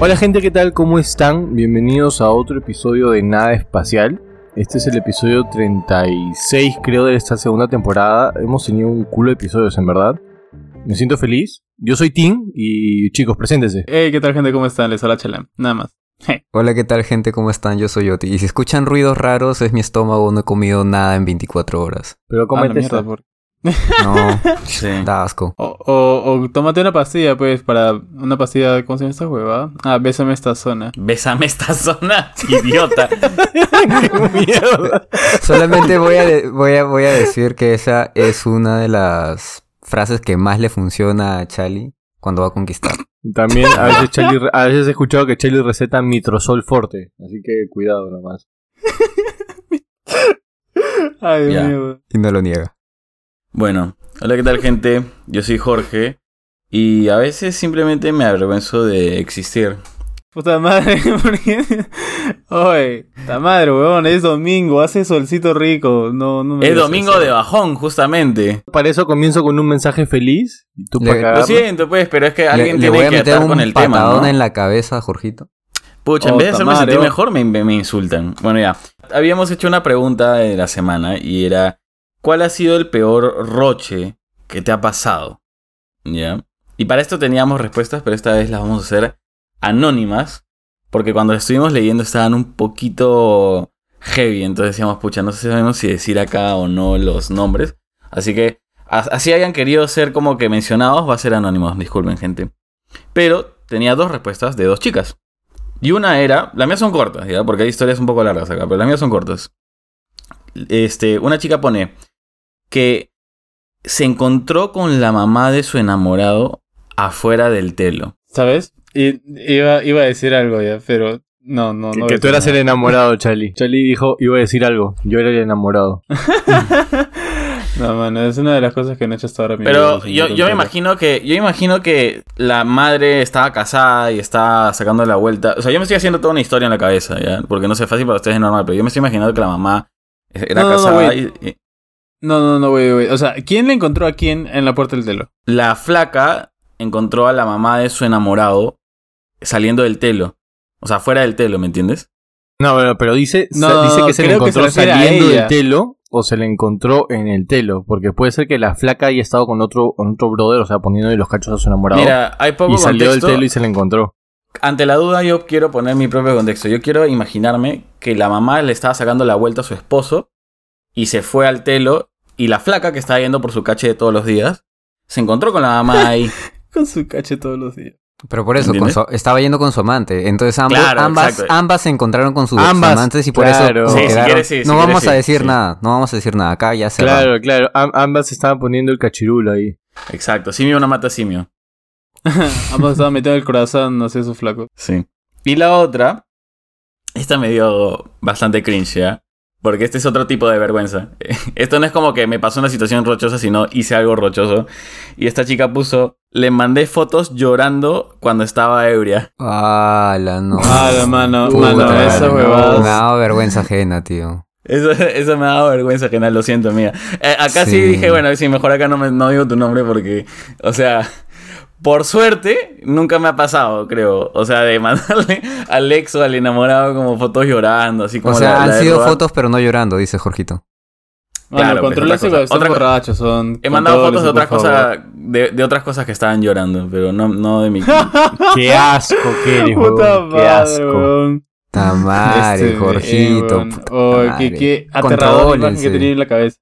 Hola gente, ¿qué tal? ¿Cómo están? Bienvenidos a otro episodio de Nada Espacial. Este es el episodio 36 creo de esta segunda temporada. Hemos tenido un culo de episodios en verdad. Me siento feliz. Yo soy Tim y chicos, preséntense. Hey, ¿qué tal gente? ¿Cómo están? Les habla Chelem. Nada más. Hola, ¿qué tal gente? ¿Cómo están? Yo soy Oti. Y si escuchan ruidos raros, es mi estómago, no he comido nada en 24 horas. Pero Ah, cómete mierda, esto. por- No, Sí. da asco. O, o, o tómate una pastilla, pues, para una pastilla, ¿cómo se llama esta hueva? Ah, bésame esta zona. Bésame esta zona, idiota. Mierda. Solamente voy a, voy, a, voy a decir que esa es una de las frases que más le funciona a Charlie cuando va a conquistar. También a veces, Charlie- a veces he escuchado que Charlie receta mitrosol forte. Así que cuidado nomás. Ay, mío. Y no lo niega. Bueno, hola, ¿qué tal, gente? Yo soy Jorge. Y a veces simplemente me avergüenzo de existir. Puta madre, ¿por qué? Oye, puta madre, weón, es domingo, hace solcito rico. No, no me Es domingo eso. de bajón, justamente. Para eso comienzo con un mensaje feliz. Y tú Le- para Lo siento, pues, pero es que Le, alguien le tiene voy a que meter atar un con el tema, patadón ¿no? en la cabeza, Jorgito. Pucha, en Oh, vez de hacerme madre, sentir mejor, me, me- me insultan. Bueno, ya. Habíamos hecho una pregunta de la semana y era: ¿Cuál ha sido el peor roche que te ha pasado? ¿Ya? Y para esto teníamos respuestas, pero esta vez las vamos a hacer anónimas. Porque cuando las estuvimos leyendo estaban un poquito heavy. Entonces decíamos, pucha, no sabemos si decir acá o no los nombres. Así que, así hayan querido ser como que mencionados, va a ser anónimos. Disculpen, gente. Pero tenía dos respuestas de dos chicas. Y una era, las mías son cortas, ¿ya? Porque hay historias un poco largas acá, pero las mías son cortas. Este, una chica pone que se encontró con la mamá de su enamorado afuera del telo. ¿Sabes? Y, iba, iba a decir algo ya, pero no, no, Que, no. que tú eras el enamorado, Charlie. Charlie dijo, iba a decir algo. Yo era el enamorado. No, mano, es una de las cosas que no he hecho hasta ahora. mi Pero vida, yo, yo me imagino que yo imagino que la madre estaba casada y está sacando la vuelta. O sea, yo me estoy haciendo toda una historia en la cabeza, ¿ya? Porque no sé, fácil para ustedes es normal, pero yo me estoy imaginando que la mamá era No, no, no, casada y No, no, no, güey, güey. O sea, ¿quién le encontró a quién en la puerta del telo? la flaca encontró a la mamá de su enamorado saliendo del telo. O sea, fuera del telo, ¿me entiendes? No, pero, pero dice, No, dice que se le se encontró saliendo del telo o se le encontró en el telo. Porque puede ser que la flaca haya estado con otro, con otro brother, o sea, poniéndole los cachos a su enamorado. Mira, hay poco y salió contexto. del telo y se le encontró. Ante la duda, yo quiero poner mi propio contexto. Yo quiero imaginarme que la mamá le estaba sacando la vuelta a su esposo y se fue al telo. Y la flaca que estaba yendo por su cache de todos los días se encontró con la mamá ahí. Con su cache todos los días. Pero por eso, con ¿Entiendes? su- estaba yendo con su amante. Entonces ambos, Claro, ambas, ambas se encontraron con sus Ambas, amantes y por claro. eso Sí, se si quedaron. quieres sí, si no quieres vamos a decir sí. nada, no vamos a decir nada. Acá ya se va. Claro, claro. Am- ambas estaban poniendo el cachirulo ahí. Exacto, simio no mata simio. Ambos estaban metiendo el corazón, no sé, su flaco. Sí. Y la otra, esta me dio bastante cringe, ¿ya? Porque este es otro tipo de vergüenza. Esto no es como que me pasó una situación rochosa, sino hice algo rochoso. Y esta chica puso, le mandé fotos llorando cuando estaba ebria. Ah, la no. Ah, la mano, Puta, mano, no. esas Me ha dado vergüenza ajena, tío. Eso, eso me ha dado vergüenza ajena, lo siento, mía. Eh, acá sí. Sí. dije, bueno, sí, mejor acá no, me, no digo tu nombre porque, o sea, por suerte, nunca me ha pasado, creo. O sea, de mandarle al ex o al enamorado como fotos llorando, así como O sea, la- la han sido fotos, pero no llorando, dice Jorgito. Mano, Claro, pues, controlarse otra cosa. cuando están Otra borrachos, son. He mandado fotos de otras cosas, de, de otras cosas que estaban llorando, pero no, no de mi. Qué asco que eres, Puta huevón, Qué madre, asco. weón. Madre, Este, Jorgito. weón. puta Oh, madre. qué, qué aterrador la imagen que tenía en la cabeza.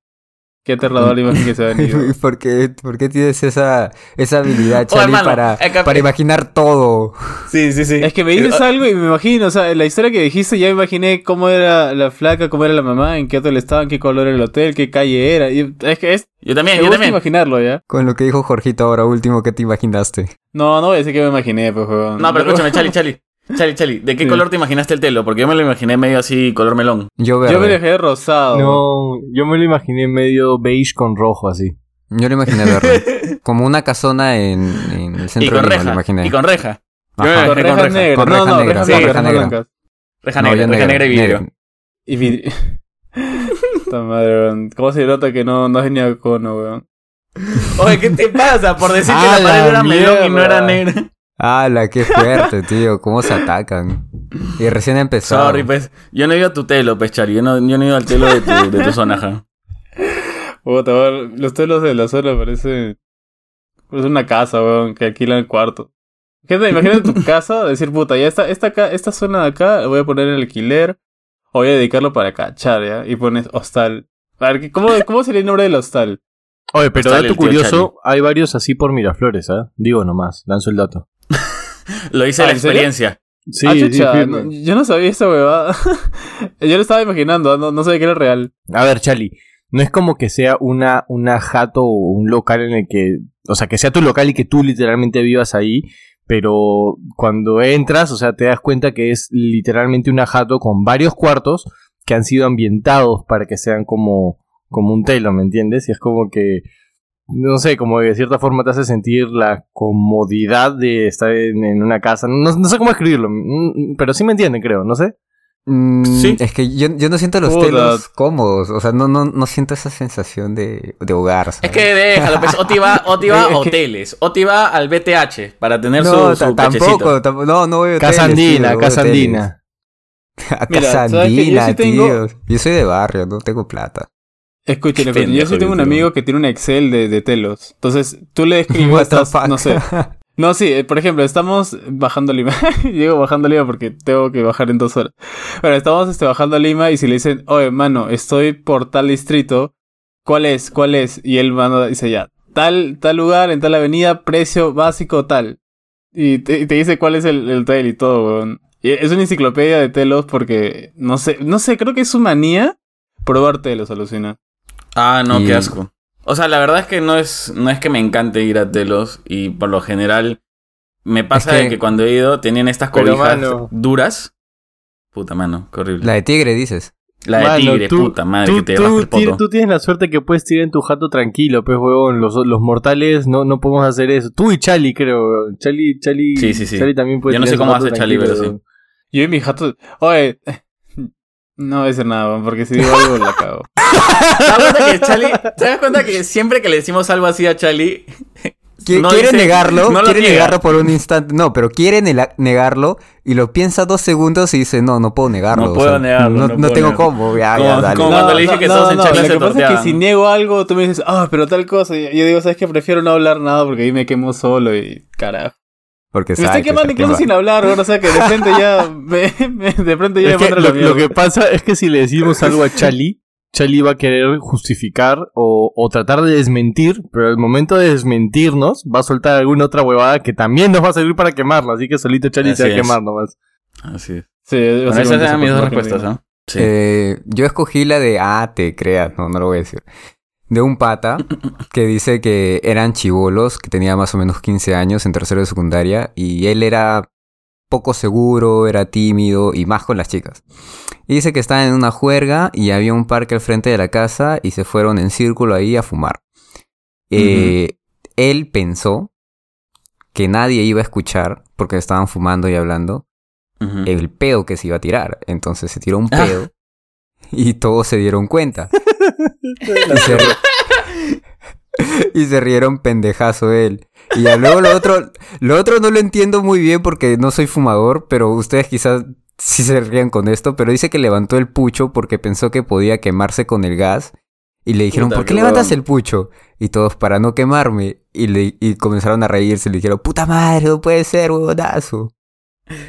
Qué aterrador la imagen que se ha venido. ¿Por qué, por qué tienes esa, esa habilidad, Oh, Charlie, para, que- para imaginar todo? Sí, sí, sí. Es que me dices algo y me imagino, o sea, la historia que dijiste ya me imaginé cómo era la flaca, cómo era la mamá, en qué hotel estaba, en qué color era el hotel, qué calle era. Y es que es, Yo también, me yo gusta también. imaginarlo, ¿ya? Con lo que dijo Jorgito ahora último, ¿qué te imaginaste? No, no voy a decir que me imaginé, pues. No, pero escúchame, Chali, Chali. Chali, Chali, ¿de qué Sí. color te imaginaste el telo? Porque yo me lo imaginé medio así, color melón. Yo verde. Yo me dejé rosado. No, yo me lo imaginé medio beige con rojo así. Yo lo imaginé verde. Como una casona en, en el Y centro con de Lima, lo reja. imaginé. Y con reja. Yo me Ajá. lo Con con reja. negras. Con no, reja no, negra, rejas sí, reja rejas negra. blancas. Reja No, negra, yo reja negra y vidrio. negra. Y vidrio. Madre, weón. ¿Cómo se nota que no, no es ni cono, weón? Oye, ¿qué te pasa? Por decir que ¡A la pared era melón y no era negra. ¡Hala, qué fuerte, tío! ¿Cómo se atacan? Y recién empezó. Sorry, pues. Yo no he ido a tu telo, pues, Chari. Yo no, yo no he ido al telo de tu, de tu zona, ajá. Puta, los telos de la zona parece. Es una casa, weón, que alquilan el cuarto. Gente, imagínate tu casa, decir, puta, ya esta, esta, acá, esta zona de acá la voy a poner en alquiler, o voy a dedicarlo para cachar, ¿ya? Y pones hostal. A ver, ¿cómo, cómo sería el nombre del hostal? Oye, pero Hostal, dato el curioso, hay varios así por Miraflores, ¿ah? Digo nomás, lanzo el dato. Lo hice Ah, la ¿en serio? experiencia. Sí, ah, sí, chucha, firme. no- yo no sabía esa huevada. yo lo estaba imaginando, no, no sabía que era real. A ver, Charlie, no es como que sea una, una jato o un local en el que, o sea, que sea tu local y que tú literalmente vivas ahí, pero cuando entras, o sea, te das cuenta que es literalmente una jato con varios cuartos que han sido ambientados para que sean como, como un telo, ¿me entiendes? Y es como que, no sé, como de cierta forma te hace sentir la comodidad de estar en, en una casa. No, no sé cómo escribirlo, mm, pero sí me entienden, creo, no sé. Mm, Sí. Es que yo, yo no siento los Puta. telos cómodos. O sea, no, no, no siento esa sensación de, de hogar. Es que déjalo, pues. Oti va, Oti va Es a hoteles. Oti va al BTH para tener no, su, su tampoco, tampoco. No, no voy a hoteles, Casa tío, Andina, no voy a Casa hoteles. Andina. A Mira, Casa ¿sabes qué? Yo Andina, sí tengo- tío. Yo soy de barrio, no tengo plata. Escuchen, Qué escuchen, yo sí tengo un amigo que tiene un Excel de, de telos. Entonces, tú le escribes, no sé. No, sí, eh, por ejemplo, estamos bajando a Lima. Llego bajando a Lima porque tengo que bajar en dos horas. Bueno, estamos este, bajando a Lima y si le dicen, oye, mano, estoy por tal distrito, ¿cuál es? ¿Cuál es? Y él manda, dice ya, tal, tal lugar, en tal avenida, precio básico tal. Y te, y te dice cuál es el, el hotel y todo, weón. Y es una enciclopedia de telos porque, no sé, no sé, creo que es su manía probar telos, alucina. Ah, no, Y- qué asco. O sea, la verdad es que no es, no es que me encante ir a telos y por lo general me pasa Es que- de que cuando he ido tenían estas cobijas mano. duras. Puta mano, qué horrible. La La, de tigre, dices. de Mano, tigre, tú- puta madre, tú, que te tú el poto. tú tienes la suerte que puedes tirar en tu jato tranquilo, pues, huevón. Los, los mortales no, no podemos hacer eso. Tú y Chali, creo. Chali, Chali, Sí, sí, sí. Chali también puede Yo no sé cómo hace Chali, pero sí. Yo y mi jato. Oye, no voy a decir nada, porque si digo algo la cago. ¿Te das cuenta que Chali, te das cuenta que siempre que le decimos algo así a Chali, no quiere dice- negarlo, no quiere niega. negarlo por un instante. No, pero quiere negarlo y lo piensa dos segundos y dice, no, no puedo negarlo. No o puedo sea, negarlo, No, no no puedo tengo negarlo. cómo. Ya, Como- ya, dale. como- cuando le dije que todos en Lo se que pasa es que si niego algo, tú me dices, ah, pero tal cosa. Y yo digo, ¿sabes qué? Prefiero no hablar nada porque ahí me quemo solo y carajo. Porque Me sabe estoy que quemando incluso sin hablar, O sea que de frente ya. Me, me- de frente ya Es me que lo, que pasa es que si le decimos algo a Chali, Chali va a querer justificar o, o tratar de desmentir, pero al momento de desmentirnos va a soltar alguna otra huevada que también nos va a servir para quemarla, así que solito Chali se va a Así quemar nomás. Así es. Sí, Bueno, esas eran mis dos respuestas, digan. ¿no? Sí. Eh, yo escogí la de, ah, te creas, no, no lo voy a decir. De un pata que dice que eran chivolos, que tenía más o menos 15 años en tercero de secundaria, y él era poco seguro, era tímido y más con las chicas. Y dice que estaban en una juerga y había un parque al frente de la casa y se fueron en círculo ahí a fumar. Eh, Él pensó que nadie iba a escuchar porque estaban fumando y hablando el pedo que se iba a tirar. Entonces se tiró un Ah. pedo y todos se dieron cuenta. y, se ri- y se rieron pendejazo él. Y ya luego lo otro, lo otro no lo entiendo muy bien porque no soy fumador, pero ustedes quizás sí se rían con esto, pero dice que levantó el pucho porque pensó que podía quemarse con el gas. Y le dijeron, Puta, ¿por qué levantas el pucho? Y todos, para no quemarme. Y, le, y comenzaron a reírse. Le dijeron, puta madre, no puede ser, huevonazo.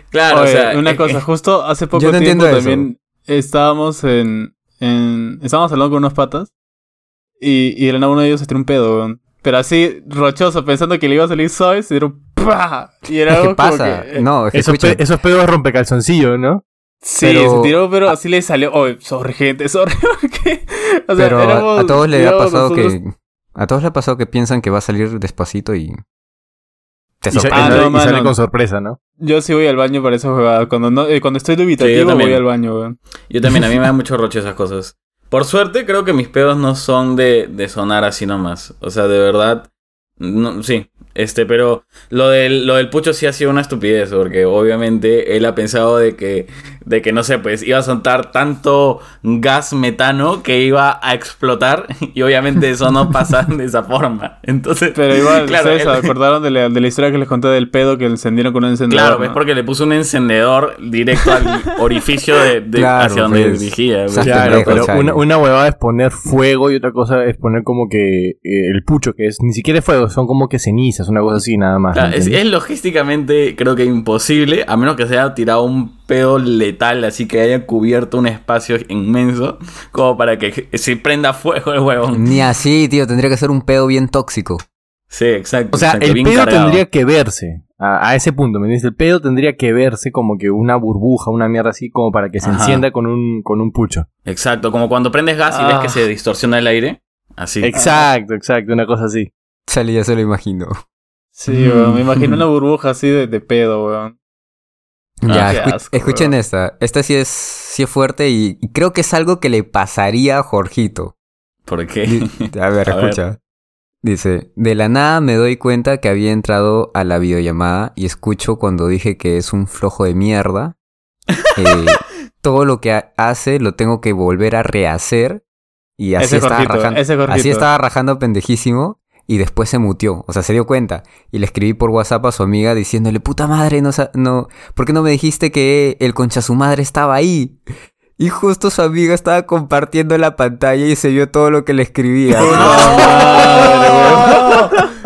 Claro, Oye, o sea, una eh, cosa, eh, justo hace poco Yo no tiempo entiendo eso. también estábamos en, en. Estábamos hablando con unos patas. Y, y de la nada uno de ellos se tiró un pedo, weón. Pero así, rochoso, pensando que le iba a salir suave, se tiró ¡pah! Y era ¿Qué algo como pasa? que. eh, No, es que Esos, pe- esos pedos rompecalzoncillo, ¿no? Sí, pero- se tiró, pero así le salió. Oh, sorry, gente, sorry, porque. O sea, pero a- éramos- a, todos le ha pasado nosotros- que... A todos le ha pasado que piensan que va a salir despacito y... Te Y, sorprende. Ah, y no, y sale mano. con sorpresa, ¿no? Yo sí voy al baño para esa jugada. Cuando, no, eh, cuando estoy dubitativo, también. voy al baño, weón. Yo también, a mí me da mucho roche esas cosas. Por suerte, creo que mis pedos no son de, de sonar así nomás. O sea, de verdad, no, sí. Este, pero lo del, lo del pucho sí ha sido una estupidez, porque obviamente él ha pensado de que, de que, no sé, pues iba a soltar tanto gas metano que iba a explotar, y obviamente eso no pasa de esa forma. Entonces, Pero igual, claro, ¿ustedes se él- acordaron de la, de la historia que les conté del pedo que encendieron con un encendedor? Claro, es ¿no? porque le puso un encendedor directo al orificio de, de- Claro, hacia donde pues. dirigía. pues. Claro, pero una, una huevada es poner fuego y otra cosa es poner como que eh, el pucho, que es ni siquiera es fuego, son como que cenizas, una cosa así nada más. Claro, es, logísticamente creo que imposible, a menos que se haya tirado un pedo letal, así que haya cubierto un espacio inmenso, como para que se prenda fuego el huevón. Ni así, tío. Tendría que ser un pedo bien tóxico. Sí, exacto. O sea, exacto, el pedo cargado. tendría que verse. A, a ese punto, ¿me entiendes? El pedo tendría que verse como que una burbuja, una mierda así, como para que se Ajá. encienda con un, con un pucho. Exacto, como cuando prendes gas y ves Ah. que se distorsiona el aire. Así. Exacto, exacto, una cosa así. Ya se lo imagino. Sí, weón, me imagino una burbuja así de, de pedo, weón. ya, escu- asco, escuchen esta. Esta sí es, sí es fuerte y, y creo que es algo que le pasaría a Jorgito. ¿Por qué? A ver, A ver. escucha. Dice, de la nada me doy cuenta que había entrado a la videollamada y escucho cuando dije que es un flojo de mierda. Eh, todo lo que ha- hace lo tengo que volver a rehacer. Y así Ese estaba Jorgito, rajando. Así estaba rajando pendejísimo y después se mutió. O sea, se dio cuenta. Y le escribí por WhatsApp a su amiga diciéndole, puta madre, no, no, ¿por qué no me dijiste que el concha su madre estaba ahí? Y justo su amiga estaba compartiendo la pantalla y se vio todo lo que le escribía.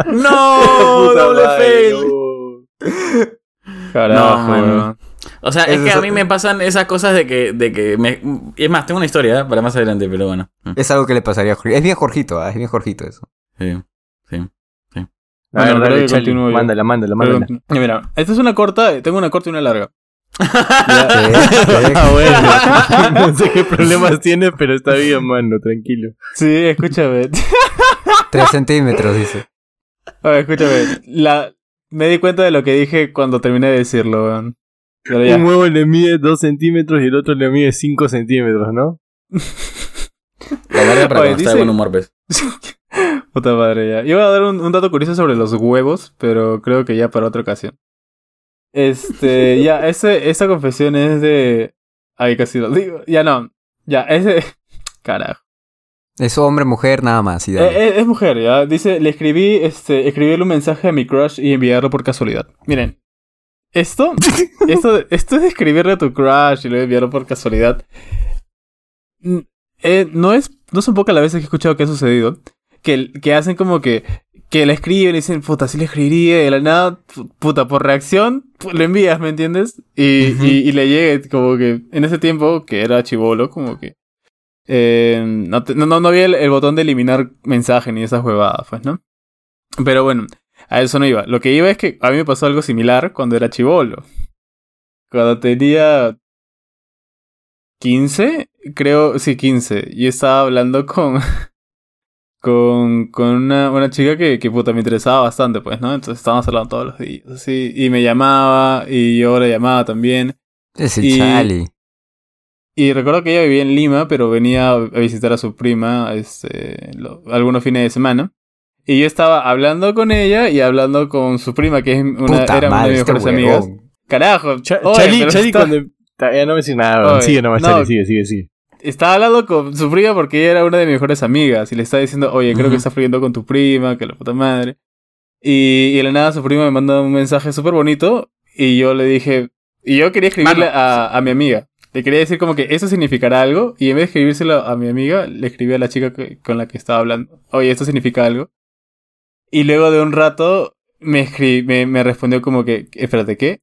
¡No! ¡Doble fail! Carajo, No. O sea, es Eso que a mí me pasan esas cosas de que, de que me... Es más, tengo una historia ¿eh? para más adelante, pero bueno. Es algo que le pasaría a Jorgito. Es bien Jorgito, ¿ah? es bien Jorgito eso. Sí, sí. A ver, Bueno, dale, que yo. mándala, mándala, mándala. Pero, mira, esta es una corta, tengo una corta y una larga. ah, bueno. no sé qué problemas tiene, pero está bien, mano, tranquilo. Sí, escúchame. Tres centímetros, dice. A ver, escúchame. La, me di cuenta de lo que dije cuando terminé de decirlo, weón. Pero ya. Un huevo le mide 2 centímetros y el otro le mide 5 centímetros, ¿no? La larga para Oye, cuando está de dice- buen humor, pues. Puta madre, ya. Iba a dar un, un dato curioso sobre los huevos, pero creo que ya para otra ocasión. Este, ya, ese, esa confesión es de. Ay, casi lo digo. Ya no. Ya, ese. Carajo. Es hombre, mujer, nada más. Y. Eh, eh, es mujer, ya. Dice, le escribí, este, escribirle un mensaje a mi crush y enviarlo por casualidad. Miren. Esto, esto, esto de escribirle a tu crush y luego enviarlo por casualidad. mm, eh, no es, no son pocas las veces que he escuchado que ha sucedido. Que, que hacen como que, que le escriben y dicen, puta, sí le escribiría, y de la nada, pu- puta, por reacción, pu- lo envías, ¿me entiendes? Y, y, y le llega, como que, en ese tiempo, que era chivolo, como que, eh, no, te- no, no, no había el, el botón de eliminar mensaje ni esas huevadas, pues, ¿no? Pero bueno, a eso no iba. Lo que iba es que a mí me pasó algo similar cuando era chivolo. Cuando tenía 15, creo, sí, 15. Y estaba hablando con. con, con una, una chica que, que puta me interesaba bastante, pues, ¿no? Entonces estábamos hablando todos los días, así. Y me llamaba, y yo la llamaba también. Ese y- Charlie. Y recuerdo que ella vivía en Lima, pero venía a visitar a su prima este, lo- algunos fines de semana. Y yo estaba hablando con ella y hablando con su prima, que es una, Puta era una de mis este mejores amigas. huevón. Carajo, Cha- oye, Charlie está- cuando... Ya no me decís nada. Oye, sigue nomás, no. Charlie, sigue, sigue, sigue. Estaba hablando con su prima porque ella era una de mis mejores amigas. Y le estaba diciendo, oye, creo Ujú. que estás fluyendo con tu prima, que la puta madre. Y, y de la nada su prima me manda un mensaje súper bonito. Y yo le dije, y yo quería escribirle a, a mi amiga. Le quería decir como que eso significará algo. Y en vez de escribírselo a mi amiga, le escribí a la chica que- con la que estaba hablando. Oye, esto significa algo. Y luego de un rato me, escri- me, me respondió como que, espérate, ¿qué?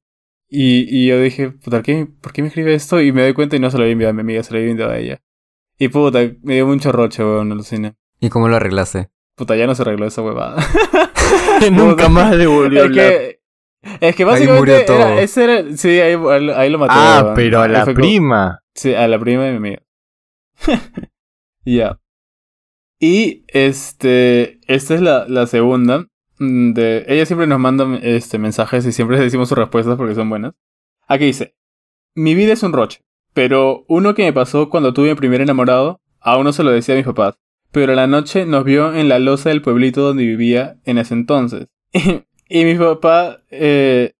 Y, y yo dije, puta, ¿qué? ¿por qué me escribe esto? Y me doy cuenta y no se lo había enviado a mi amiga, se lo había enviado a ella. Y puta, me dio mucho roche, weón, alucina. ¿Y cómo lo arreglaste? Puta, ya no se arregló esa huevada. Nunca más le volvió a es que, es que Ahí básicamente murió todo. era, ese era, sí, ahí, ahí lo maté. Ah, weón. pero a Ahí la como- prima. Sí, a la prima de mi amiga. Ya. Y este, esta es la, la segunda. Mm, ella siempre nos manda este, mensajes y siempre decimos sus respuestas porque son buenas. Aquí dice, mi vida es un roche, pero uno que me pasó cuando tuve mi primer enamorado, aún no se lo decía a mis papás, pero a la noche nos vio en la loza del pueblito donde vivía en ese entonces. Y mi papá eh,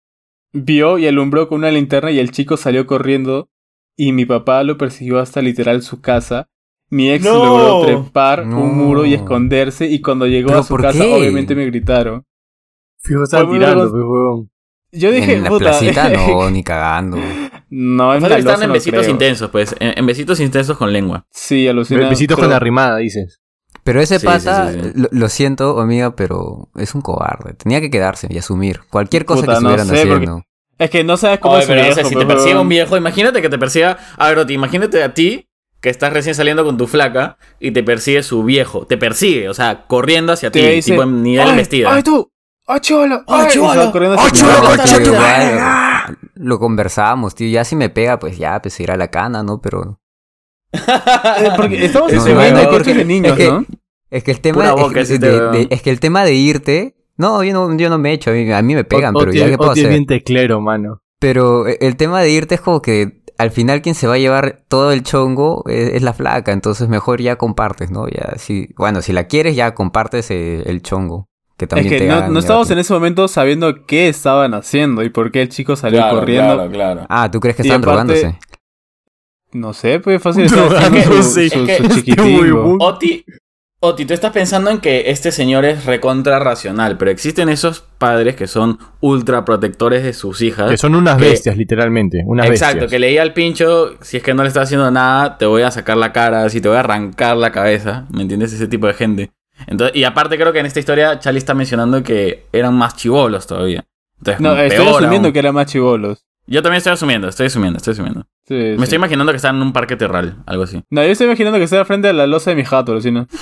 vio y alumbró con una linterna y el chico salió corriendo. Y mi papá lo persiguió hasta literal su casa. Mi ex No. logró trepar No. un muro y esconderse. Y cuando llegó ¿Pero a su por casa, qué? obviamente me gritaron. Fijo, estaba tirando, huevón. Yo dije, en la puta. placita no, ni cagando. no, en Pasa la están en besitos creo. intensos, pues. En, en besitos intensos con lengua. Sí, alucina. Besitos pero- con la rimada, dices. Pero ese Sí, pata, sí, sí, sí. Lo, lo siento, amiga, pero es un cobarde. Tenía que quedarse y asumir cualquier cosa Puta, que no estuvieran porque- haciendo. Es que no sabes cómo Oye, es pero si te persigue un viejo, imagínate que te persiga. A ver, Oti, imagínate a ti que estás recién saliendo con tu flaca y te persigue su viejo. Te persigue, o sea, corriendo hacia ti, dice, tipo en nivel ¡Ay, vestida. ¡Ay, tú! ¡Ay, cholo! ¡Ay, ¡Ay, cholo! Y va corriendo ¡Ay, hacia cholo, tu No, mamá. concha tío, tu igual, madre! lo conversábamos, tío. Ya si me pega, pues ya, pues ir a la cana, ¿no? Pero Eh, Porque estamos en No, semana no, de no, coches porque- de niños, es que- ¿no? es que el tema, es, de- veo. de- es que el tema de irte, no, yo no, yo no me echo, a mí, a mí me pegan, O- pero ya qué puedo hacer. bien teclero, mano. Pero eh, el tema de irte es como que al final quien se va a llevar todo el chongo es, es la flaca, entonces mejor ya compartes, ¿no? Ya si, bueno, si la quieres ya compartes eh, el chongo, que Es también que te no, no estábamos en ese momento sabiendo qué estaban haciendo y por qué el chico salió Claro, corriendo. claro, claro. Ah, ¿tú crees que estaban aparte- drogándose? No sé, pues fácil estar haciendo Drogándose. su, su, Es su que-. Oti, Oti, tú estás pensando en que este señor es recontra racional, pero existen esos padres que son ultra protectores de sus hijas. Que son unas Que- bestias, literalmente. Unas Exacto, bestias. que leía al pincho, si es que no le está haciendo nada, te voy a sacar la cara, si te voy a arrancar la cabeza, ¿me entiendes? Ese tipo de gente. Entonces, y aparte creo que en esta historia Charlie está mencionando que eran más chivolos todavía. Entonces, No, estoy asumiendo aún. que eran más chivolos. Yo también estoy asumiendo, estoy asumiendo, estoy asumiendo. Sí, Me sí. estoy imaginando que están en un parque terral, algo así. No, yo estoy imaginando que está frente a la loza de mi jato, ¿no?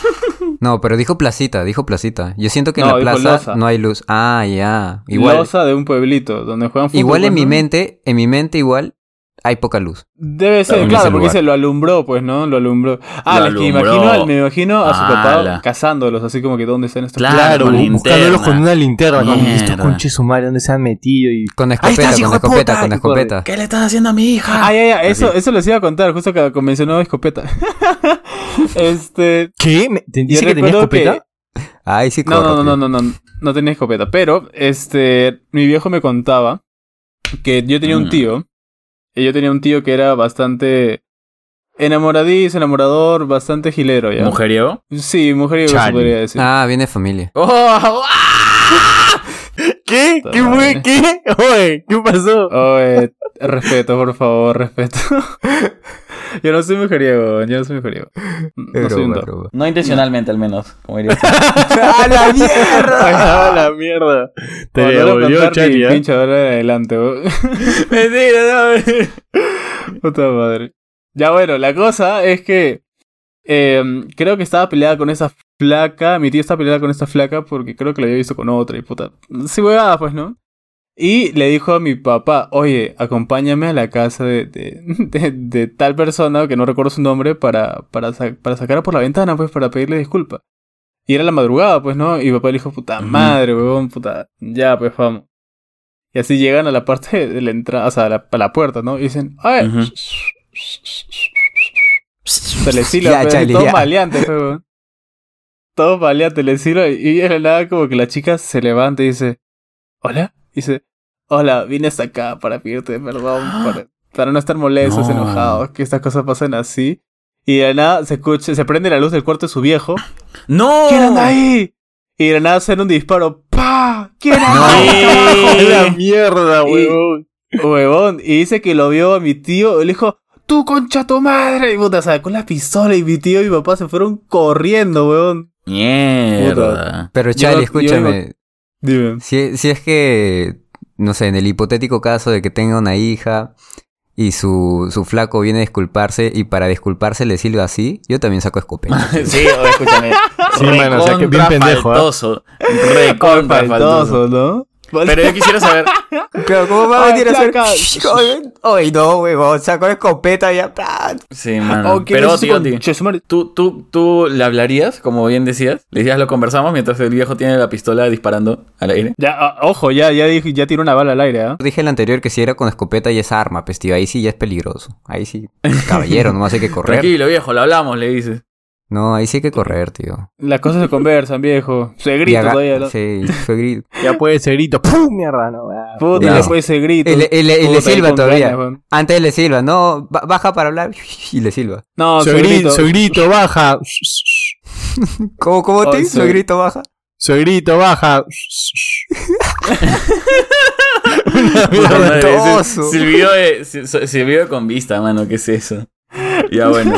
No, pero dijo placita, dijo placita. Yo siento que en No, la dijo plaza loza. no hay luz. Ah, ya. Igual, Loza de un pueblito donde juegan fútbol. igual en mi mente, en mi mente igual hay poca luz. Debe ser, Claro, porque lugar. se lo alumbró, pues, ¿no? Lo alumbró. Ah, Lo es que me alumbró. imagino, me imagino a su papá cazándolos, así como que ¿dónde están estos Claro, Claro, buscándolos con una linterna. Con estos conches su madre, ¿dónde se han metido? Y... Con Ahí escopeta, hijo con escopeta, puta, con escopeta. ¿Qué le estás haciendo a mi hija? Ah, ya, ya, eso, eso les iba a contar, justo que mencionó escopeta. este. ¿Qué? ¿Me- ¿Te dice que tenía escopeta? Ay, sí, No, corro, no, no, no, no, no tenía escopeta. Pero, este, mi viejo me contaba que yo tenía un Mm. tío. Y yo tenía un tío que era bastante enamoradizo, enamorador, bastante gilero, ¿ya? ¿Mujeriego? Sí, mujeriego se podría decir. Ah, viene de familia. ¡Oh! ¡ah! ¿Qué? ¿Qué fue? ¿Qué? Oye, ¿qué pasó? Oye, respeto, por favor, respeto. yo no soy mujeriego, yo no soy mujeriego. No soy un broma. No intencionalmente, al menos, como diría usted. ¡A la mierda! ¡A la mierda! Te devolvió ¿eh? pinche ahora en adelante, weón. Mentira, no. Puta madre. Ya bueno, la cosa es que eh, creo que estaba peleada con esa flaca. Mi tío estaba peleada con esta flaca porque creo que la había visto con otra y puta. Sí, huevada, pues, ¿no? Y le dijo a mi papá, oye, acompáñame a la casa de, de, de- de tal persona, que no recuerdo su nombre, para, para, sa- para sacarla por la ventana, pues, para pedirle disculpas. Y era la madrugada, pues, ¿no? Y mi papá le dijo, puta madre, huevón, puta, ya, pues, vamos. Y así llegan a la parte de la entrada, o sea, a la, a la puerta, ¿no? Y dicen, ¡ay! Ujú. Se le Ya, pe, Charlie, todo ya. maleante, pe, weón. Todo maleante, le silo. Y de la nada como que la chica se levanta y dice, ¿Hola? Dice, hola, vine hasta acá para pedirte perdón, para, para no estar molestos, No. enojados, que estas cosas pasen así. Y de la nada se escucha, se prende la luz del cuarto de su viejo. ¡No! ¿Quién anda ahí? Y de la nada suena un disparo. ¡Pa! ¿Quién anda No. ahí? ¡A la mierda, Y- huevón! Huevón. Y dice que lo vio a mi tío. Y le dijo, ¡Tu concha tu madre! Y puta, sacó la pistola y mi tío y mi papá se fueron corriendo, huevón. Mierda. Pero Charlie, yo escúchame. Dime. Si, si es que, no sé, en el hipotético caso de que tenga una hija y su, su flaco viene a disculparse y para disculparse le silba así, yo también saco escopeta. Sí, o escúchame. Sí, mano, o sea, que bien pendejo, ¿ah? faltoso. Recontra faltoso. Faltoso, Pero yo quisiera saber. Pero ¿cómo va a Ay, venir a hacer? Oye, no, huevón, sacó la escopeta ya. ¡pam! Sí, mano. ¿qué Pero, tío, con- tío. ¿Tú, tú, tú le hablarías, como bien decías. Le decías, lo conversamos mientras el viejo tiene la pistola disparando al aire. Ya, ah, ojo, ya, ya dije, ya tiró una bala al aire, ¿ah? Dije el anterior que si era con escopeta y es arma, pues tío, ahí sí ya es peligroso. Ahí sí, caballero, nomás hay que correr. Tranquilo, viejo, lo hablamos, le dices. No, ahí sí hay que correr, tío. Las cosas se conversan, viejo. Se grita todavía, ¿no? Sí, fue grito. Ya puede ser grito. ¡Pum! Mierda, no. ah, Puta, Ya. después se grita. Y le, y le- y le Puta, ahí silba todavía. ganas. Antes le silba, no, ba- baja para hablar y le silba. No, Soy grito, soy grito, baja. ¿Cómo, cómo Oh, te? sí. Soy grito baja. Soy grito, baja. Sirvió de, si- sirvió de con vista, mano. ¿Qué es eso? Ya bueno.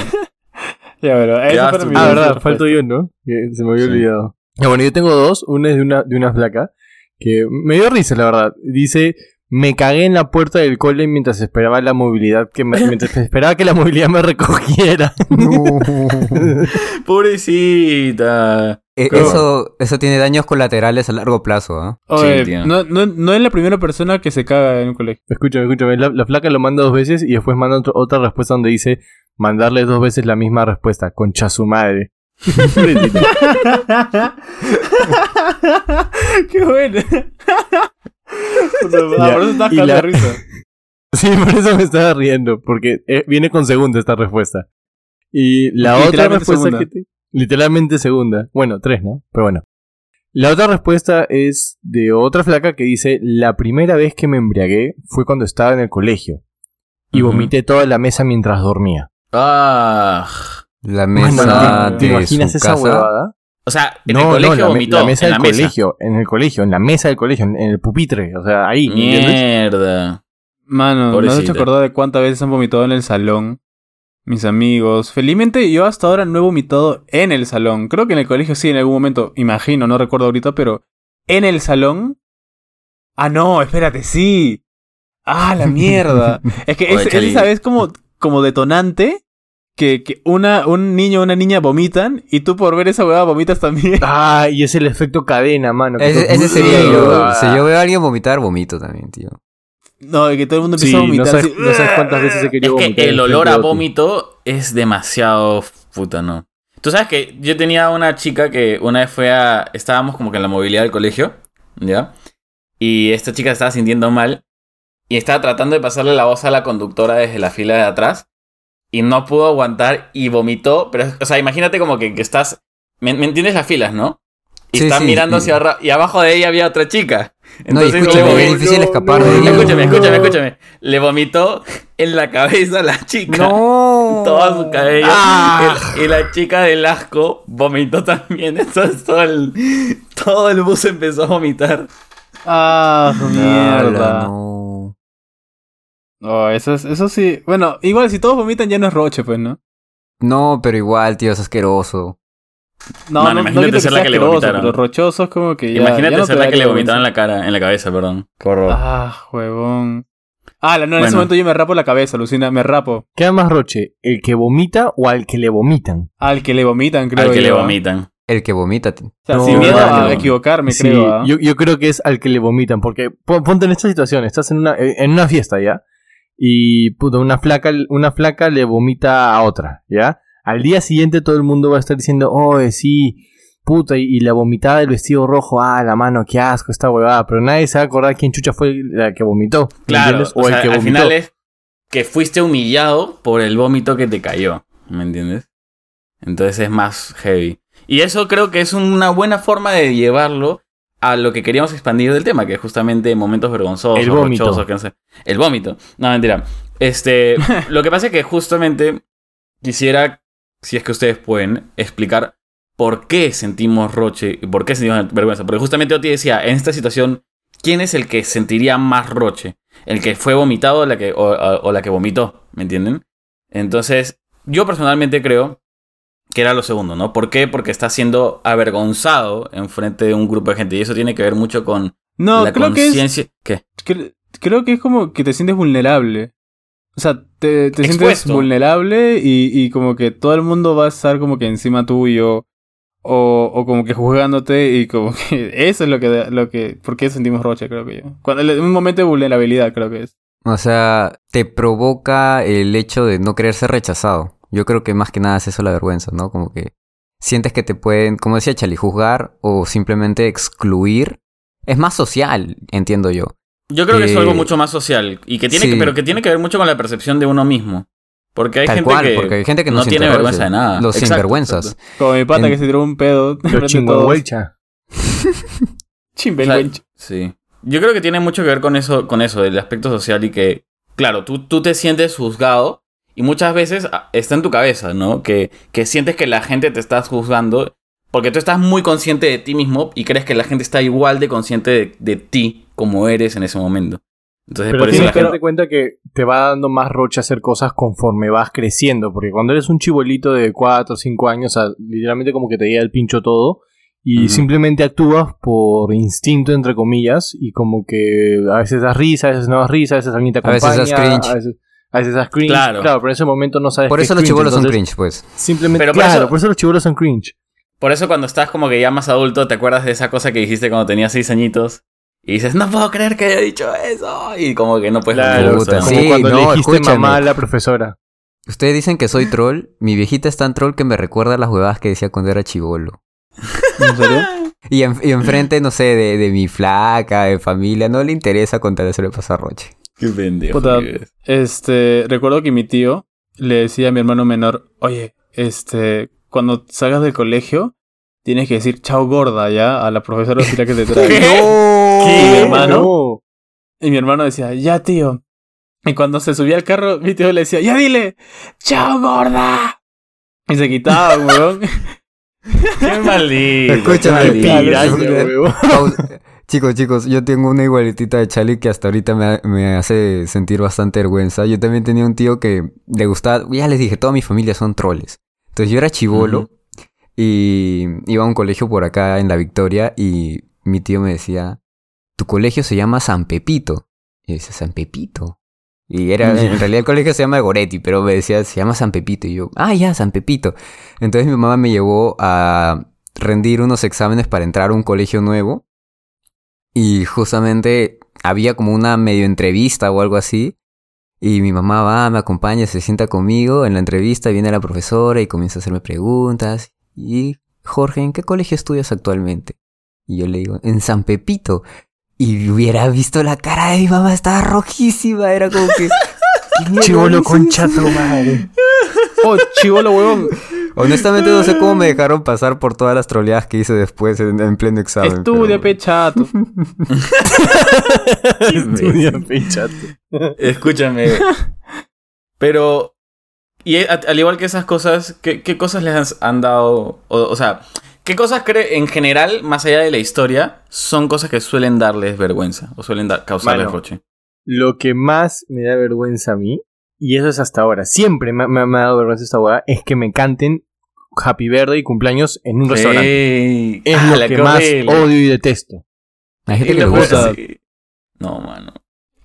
Ya, eso mis Ah, verdad, falto yo, ¿no? Que se me había Sí. olvidado. Ya, bueno, yo tengo dos. Una es de una, de una flaca que me dio risa, la verdad. Dice, me cagué en la puerta del cole mientras esperaba la movilidad que me, mientras esperaba que la movilidad me recogiera. Pobrecita. Eh, Claro. eso, eso tiene daños colaterales a largo plazo, ¿ah? Oye, Sí, tío. no, no, no es la primera persona que se caga en un colegio. escúchame, escúchame. La, la flaca lo manda dos veces y después manda otro- otra respuesta donde dice, mandarle dos veces la misma respuesta, concha su madre. Qué bueno. Ah, Ya, por eso estás la- de risa. Sí, por eso me estaba riendo, porque eh, viene con segunda esta respuesta. Y la otra respuesta segunda. que te- Literalmente segunda. Bueno, tres, ¿no? Pero bueno. La otra respuesta es de otra flaca que dice, la primera vez que me embriagué fue cuando estaba en el colegio. Y vomité toda la mesa mientras dormía. Ah. La mesa ¿te, te de imaginas su esa casa. huevada? O sea, en no, el colegio no, la, vomitó. la mesa en del la mesa. colegio, en el colegio, en la mesa del colegio, en, en el pupitre, o sea, ahí, ¿entiendes? Mierda. Mano, me has hecho Pobrecita. acordar de cuántas veces han vomitado en el salón. Mis amigos. Felizmente yo hasta ahora no he vomitado en el salón. Creo que en el colegio sí, en algún momento. Imagino, no recuerdo ahorita, pero en el salón. Ah, no, espérate, sí. Ah, la mierda. es que es, es esa vez como, como detonante que, que una, un niño o una niña vomitan y tú por ver esa huevada vomitas también. Ah, y es el efecto cadena, mano. que Ese, ese sería yo. Ah. Si yo veo a alguien vomitar, vomito también, tío. No, que todo el mundo Sí, empieza a no vomitar. sabes, así. no sabes cuántas veces he Es querido que vomitar el olor a de vómito es demasiado puta, ¿no? Tú sabes que yo tenía una chica que una vez fue a... Estábamos como que en la movilidad del colegio, ¿ya? Y esta chica se estaba sintiendo mal y estaba tratando de pasarle la voz a la conductora desde la fila de atrás y no pudo aguantar y vomitó. Pero, o sea, imagínate como que, que estás... ¿Me, me entiendes las filas, no? Y Sí, está sí, mirando sí. hacia arriba y abajo de ella había otra chica. No, y Entonces, escúchame, le es difícil no, escapar no, de ahí. Escúchame, No. escúchame, escúchame. Le vomitó en la cabeza a la chica. No. Todo su cabello. Ah. Y, y la chica del asco vomitó también. Entonces todo el, todo el bus empezó a vomitar. Ah, mierda. no. Oh, eso, es- eso sí. Bueno, igual si todos vomitan ya no es roche, pues, ¿no? No, pero igual, tío, es asqueroso. No, Mano, no, no imagínate que ser la que le vomitaron. pero rochoso es como que ya. Imagínate ya no ser la que le vomitaron en la cara, en la cabeza, perdón. Qué horror. Ah, huevón. Ah, no, en ese momento yo me rapo la cabeza, Lucina, me rapo. ¿Qué más roche? ¿El que vomita o al que le vomitan? Al que le vomitan, creo Al que yo, le ¿ah? vomitan. El que vomita. O sea, No, sin miedo mano. a equivocarme, Sí, creo. ¿ah? yo, yo creo que es al que le vomitan, porque pon- ponte en esta situación, estás en una, eh, en una fiesta, ¿ya? Y puta, una flaca, una flaca le vomita a otra, ¿ya? Al día siguiente todo el mundo va a estar diciendo, oh, sí, puta, y, y la vomitada del vestido rojo, ah, la mano, qué asco esta huevada, pero nadie se va a acordar quién chucha fue la que vomitó, ¿me Claro, o sea, el que al vomitó. final es que fuiste humillado por el vómito que te cayó. ¿Me entiendes? Entonces es más heavy. Y eso creo que es una buena forma de llevarlo a lo que queríamos expandir del tema, que es justamente momentos vergonzosos, El vómito. que no sé. El vómito. No, mentira. Este, lo que pasa es que justamente quisiera, si es que ustedes pueden, explicar por qué sentimos roche y por qué sentimos vergüenza. Porque justamente Oti decía, en esta situación, ¿quién es el que sentiría más roche? ¿El que fue vomitado o la que, o, o- o la que vomitó? ¿Me entienden? Entonces, yo personalmente creo que era lo segundo, ¿no? ¿Por qué? Porque está siendo avergonzado en frente de un grupo de gente. Y eso tiene que ver mucho con No, la que es. conciencia. ¿Qué? cre- creo que es como que te sientes vulnerable. O sea, te, te sientes vulnerable y, y como que todo el mundo va a estar como que encima tuyo. O, o como que juzgándote y como que eso es lo que, lo que, ¿por qué sentimos roche, creo que yo? Cuando, en un momento de vulnerabilidad, creo que es. O sea, te provoca el hecho de no querer ser rechazado. Yo creo que más que nada es eso la vergüenza, ¿no? Como que sientes que te pueden, como decía Chali, juzgar o simplemente excluir. Es más social, entiendo yo. Yo creo que es Eh, algo mucho más social. Y que tiene que, pero que tiene que ver mucho con la percepción de uno mismo. Porque hay Tal gente cual, que porque hay gente que no, tiene vergüenza de nada. Los Exacto, sinvergüenzas. exacto. Como mi pata En- que se tiró un pedo. Todos. chingüengüelcha. O sea, sí. Yo creo que tiene mucho que ver con eso, con eso, del aspecto social y que, claro, tú, tú te sientes juzgado y muchas veces ah, está en tu cabeza, ¿no? Que, que sientes que la gente te está juzgando porque tú estás muy consciente de ti mismo y crees que la gente está igual de consciente de, de ti como eres en ese momento. Entonces, Pero por eso tienes la que gente... darte cuenta que te va dando más roche hacer cosas conforme vas creciendo. Porque cuando eres un chibolito de 4 o 5 años, o sea, literalmente como que te llega el pincho todo. Y simplemente actúas por instinto, entre comillas. Y como que a veces das risa, a veces no das risa, a veces alguien te A veces acompaña. das cringe. A veces, a veces das cringe. Claro. pero en ese momento no sabes Por eso es los chibolos son cringe, pues. Simplemente, Pero por claro, eso- por eso los chibolos son cringe. Por eso cuando estás como que ya más adulto, te acuerdas de esa cosa que dijiste cuando tenías 6 añitos. Y dices, no puedo creer que haya dicho eso. Y como que no puedes Claro, como sí, cuando no, le dijiste escúchame. mamá a la profesora. Ustedes dicen que soy troll. Mi viejita es tan troll que me recuerda a las huevadas que decía cuando era chivolo. ¿En serio? Y, en- y enfrente, no sé, de, de mi flaca, de familia, no le interesa contar eso le pasa a Roche. Qué pendejo. Puta. Este, recuerdo que mi tío le decía a mi hermano menor, oye, este, cuando salgas del colegio, tienes que decir chao gorda ya a la profesora auxiliar que te trae. ¿Qué? ¿Y mi hermano? No. Y mi hermano decía, ya tío. Y cuando se subía al carro, mi tío le decía, ya dile, chao gorda. Y se quitaba, weón. Qué maldito. Escúchame, qué Qué Chicos, chicos, yo tengo una igualitita de Charlie que hasta ahorita me, me hace sentir bastante vergüenza. Yo también tenía un tío que le gustaba, ya les dije, toda mi familia son troles. Entonces yo era chivolo y iba a un colegio por acá en La Victoria y mi tío me decía, tu colegio se llama San Pepito. Y yo decía, San Pepito. Y era, en realidad el colegio se llama Goretti, pero me decía, se llama San Pepito. Y yo, ah, ya, San Pepito. Entonces mi mamá me llevó a rendir unos exámenes para entrar a un colegio nuevo. Y justamente había como una medio entrevista o algo así. Y mi mamá va, me acompaña, se sienta conmigo. En la entrevista viene la profesora y comienza a hacerme preguntas. Y, Jorge, ¿en qué colegio estudias actualmente? Y yo le digo, en San Pepito. Y hubiera visto la cara de mi mamá, estaba rojísima. Era como que... ¿qué mierda Chivolo dices? concha tu madre. Oh, chivolo, huevón. Honestamente no sé cómo me dejaron pasar por todas las troleadas que hice después en, en pleno examen. Estudia, pero- pechato. Estudia, pinchato. Escúchame. Pero, y a- al igual que esas cosas, ¿qué, qué cosas les han, han dado? O, o sea, ¿qué cosas cree en general, más allá de la historia, son cosas que suelen darles vergüenza o suelen causarles roche? Lo que más me da vergüenza a mí, y eso es hasta ahora, siempre me, me- me ha dado vergüenza esta hueá, es que me canten Happy Birthday y cumpleaños en un restaurante. Ey, Es ala, lo que más horrible. odio y detesto. Hay gente que le gusta. Sí. No, mano.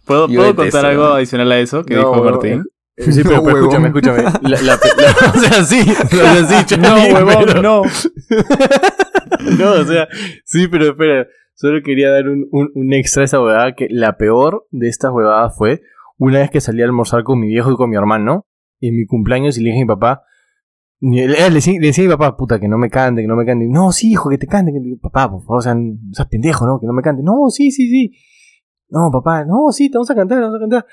¿Puedo, ¿puedo detesto, contar algo ¿no? adicional a eso que No, dijo huevón, Martín? Eh, Sí, pero, No, pero escúchame, huevón. escúchame. La- la- la- o sea, sí, o sea, sí, Charlie, pero- no. No, o sea, sí, pero espera. Solo quería dar un, un, un extra a esa huevada. Que la peor de estas huevadas fue una vez que salí a almorzar con mi viejo y con mi hermano. En mi cumpleaños y le dije a mi papá. Eh, Le, decía, a mi papá, puta, que no me cante, que no me cante. No, sí, hijo, que te cante. Que Papá, por favor, o sea, seas pendejo, ¿no? Que no me cante. No, sí, sí, sí. No, papá, no, sí, te vamos a cantar, te vamos a cantar.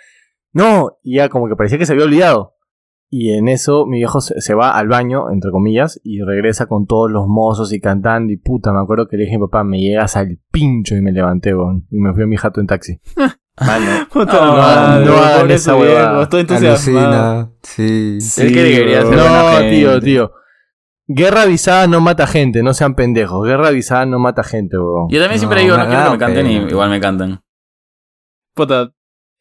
No, y ya como que parecía que se había olvidado. Y en eso mi viejo se, va al baño, entre comillas, y regresa con todos los mozos y cantando. Y puta, me acuerdo que le dije a mi papá, me llegas al pincho y me levanté. Y me fui a mi jato en taxi. Mano. Puta No, madre, no hagan esa huevada. Estoy entusiasmado. Alucina. Sí. Él que debería ser no, tío, tío. Guerra avisada no mata gente, no sean pendejos. Guerra avisada no mata gente, weón. Yo también siempre No, digo, no me quiero que me canten pena. y igual me cantan. Puta,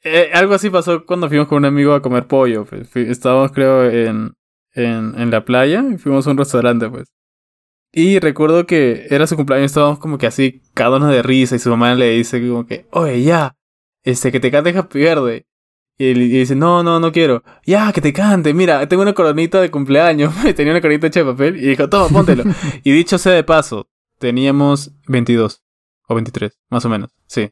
eh, algo así pasó cuando fuimos con un amigo a comer pollo. Pues. Estábamos, creo, en, en, en la playa y fuimos a un restaurante, pues. Y recuerdo que era su cumpleaños, estábamos como que así, cagados de risa, y su mamá le dice como que, oye, ya, este, que te cante Happy Birthday. Y y dice, no, no, no quiero. Ya, que te cante, mira, tengo una coronita de cumpleaños. Tenía una coronita hecha de papel y dijo, toma, póntelo. y dicho sea de paso, teníamos 22 o 23, más o menos, sí.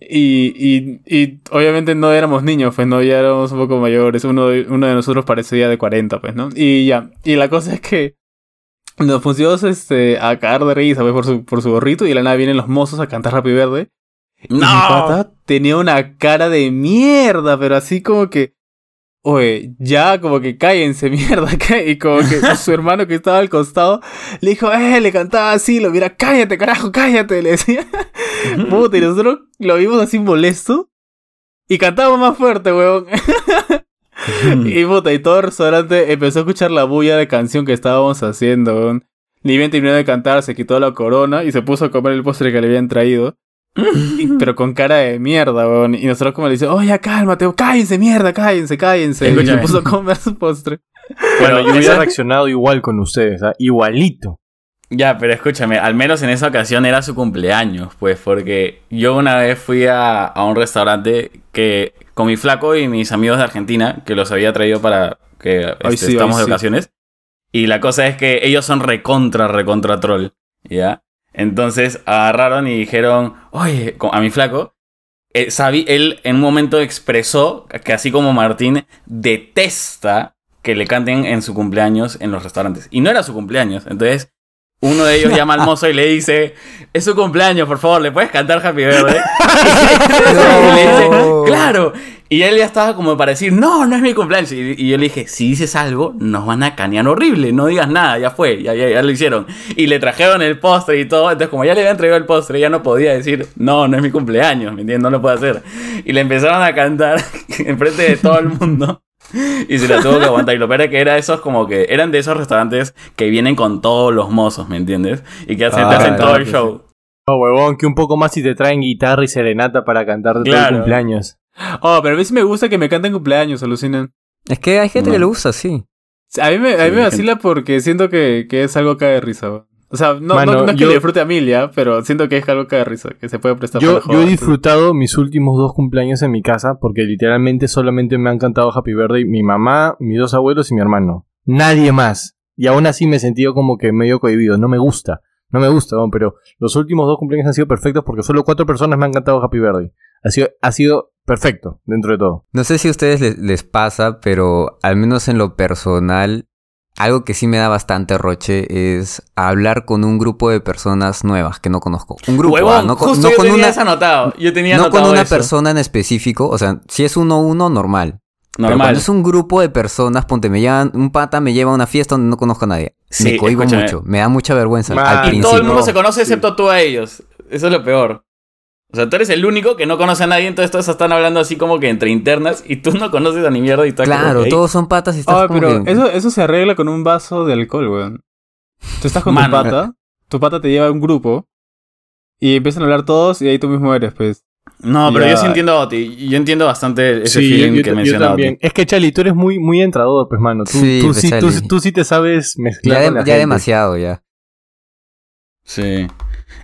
Y, y, y obviamente no éramos niños, pues no, ya éramos un poco mayores. Uno de, uno de nosotros parecía de 40, pues, ¿no? Y ya, y la cosa es que nos pusimos este, a cagar de risa, pues, por su, por su gorrito, y de la nada vienen los mozos a cantar Happy Verde. Y mi ¡No! pata tenía una cara de mierda, pero así como que oye, ya como que cállense, mierda. ca-". Y como que su hermano que estaba al costado le dijo, eh, le cantaba así, lo mira, cállate, carajo, cállate, le decía. Puta, y nosotros lo vimos así molesto. Y cantaba más fuerte, weón. y puta, y todo el restaurante empezó a escuchar la bulla de canción que estábamos haciendo, weón. Ni bien terminó de cantar, se quitó la corona y se puso a comer el postre que le habían traído. Y- pero con cara de mierda, weón. Y nosotros como le dice, oye, cálmate, cállense, mierda, cállense, cállense. Y se puso a comer su postre. Bueno, yo hubiera reaccionado igual con ustedes, ¿ah? igualito. Ya, pero escúchame, al menos en esa ocasión era su cumpleaños, pues, porque yo una vez fui a, a un restaurante que con mi flaco y mis amigos de Argentina, que los había traído para que este, sí, estamos de sí. ocasiones. Y la cosa es que ellos son recontra, recontra troll, ¿ya? Entonces agarraron y dijeron, oye, a mi flaco, eh, sabí, él en un momento expresó que así como Martín detesta que le canten en su cumpleaños en los restaurantes. Y no era su cumpleaños. Entonces, uno de ellos llama al mozo y le dice, es su cumpleaños, por favor, ¿le puedes cantar Happy Birthday? y le dice, claro. Y él ya estaba como para decir, no, no es mi cumpleaños. Y, y yo le dije, si dices algo, nos van a canear horrible, no digas nada, ya fue, ya, ya, ya lo hicieron. Y le trajeron el postre y todo. Entonces, como ya le habían traído el postre, ya no podía decir, no, no es mi cumpleaños, ¿me entiendes? No lo puedo hacer. Y le empezaron a cantar enfrente de todo el mundo. Y se la tuvo que aguantar. Y lo peor es que era esos como que eran de esos restaurantes que vienen con todos los mozos, ¿me entiendes? Y que hacen, te Ah, todo el show. No, huevón, que un poco más si te traen guitarra y serenata para cantar de todo Claro. el cumpleaños. Oh, pero a mí sí me gusta que me canten cumpleaños, alucinan. Es que hay gente No. que le gusta así. A mí me, a mí Sí, me vacila porque siento que, que es algo que de risa. O sea, no, Mano, no, no es que yo- le disfrute a mil ya, pero siento que es algo que de risa, que se puede prestar Yo, para yo he disfrutado mis últimos dos cumpleaños en mi casa porque literalmente solamente me han cantado Happy Birthday mi mamá, mis dos abuelos y mi hermano. Nadie más. Y aún así me he sentido como que medio cohibido. No me gusta. No me gusta, pero los últimos dos cumpleaños han sido perfectos porque solo cuatro personas me han cantado Happy Birthday. Ha sido, ha sido perfecto dentro de todo. No sé si a ustedes les, les pasa, pero al menos en lo personal, algo que sí me da bastante roche es hablar con un grupo de personas nuevas que no conozco. Un grupo, Huevón, ah, no, con- justo no yo con tenía una, eso anotado. Yo tenía no con anotado una eso. persona en específico. O sea, si es uno a uno, normal. Pero Normal. cuando es un grupo de personas, ponte, me llevan, un pata me lleva a una fiesta donde no conozco a nadie. Sí, me cohibo escúchame. mucho. Me da mucha vergüenza Man, al Y principio. todo el mundo se conoce sí. excepto tú a ellos. Eso es lo peor. O sea, tú eres el único que no conoce a nadie, entonces todos están hablando así como que entre internas y tú no conoces a ni mierda y estás Claro, todos son patas y estás Ah, como pero que- eso, eso se arregla con un vaso de alcohol, weón. Tú estás con Mano. tu pata, tu pata te lleva a un grupo y empiezan a hablar todos y ahí tú mismo eres, pues. No, pero Ya. yo sí entiendo a Oti. Yo entiendo bastante ese Sí, feeling yo, que yo menciona también. Oti. Es que, Chali, tú eres muy, muy entrador, pues, mano. Tú, Sí, tú, pues, sí, tú, sí te sabes mezclar ya, con de- la ya gente. demasiado, ya. Sí.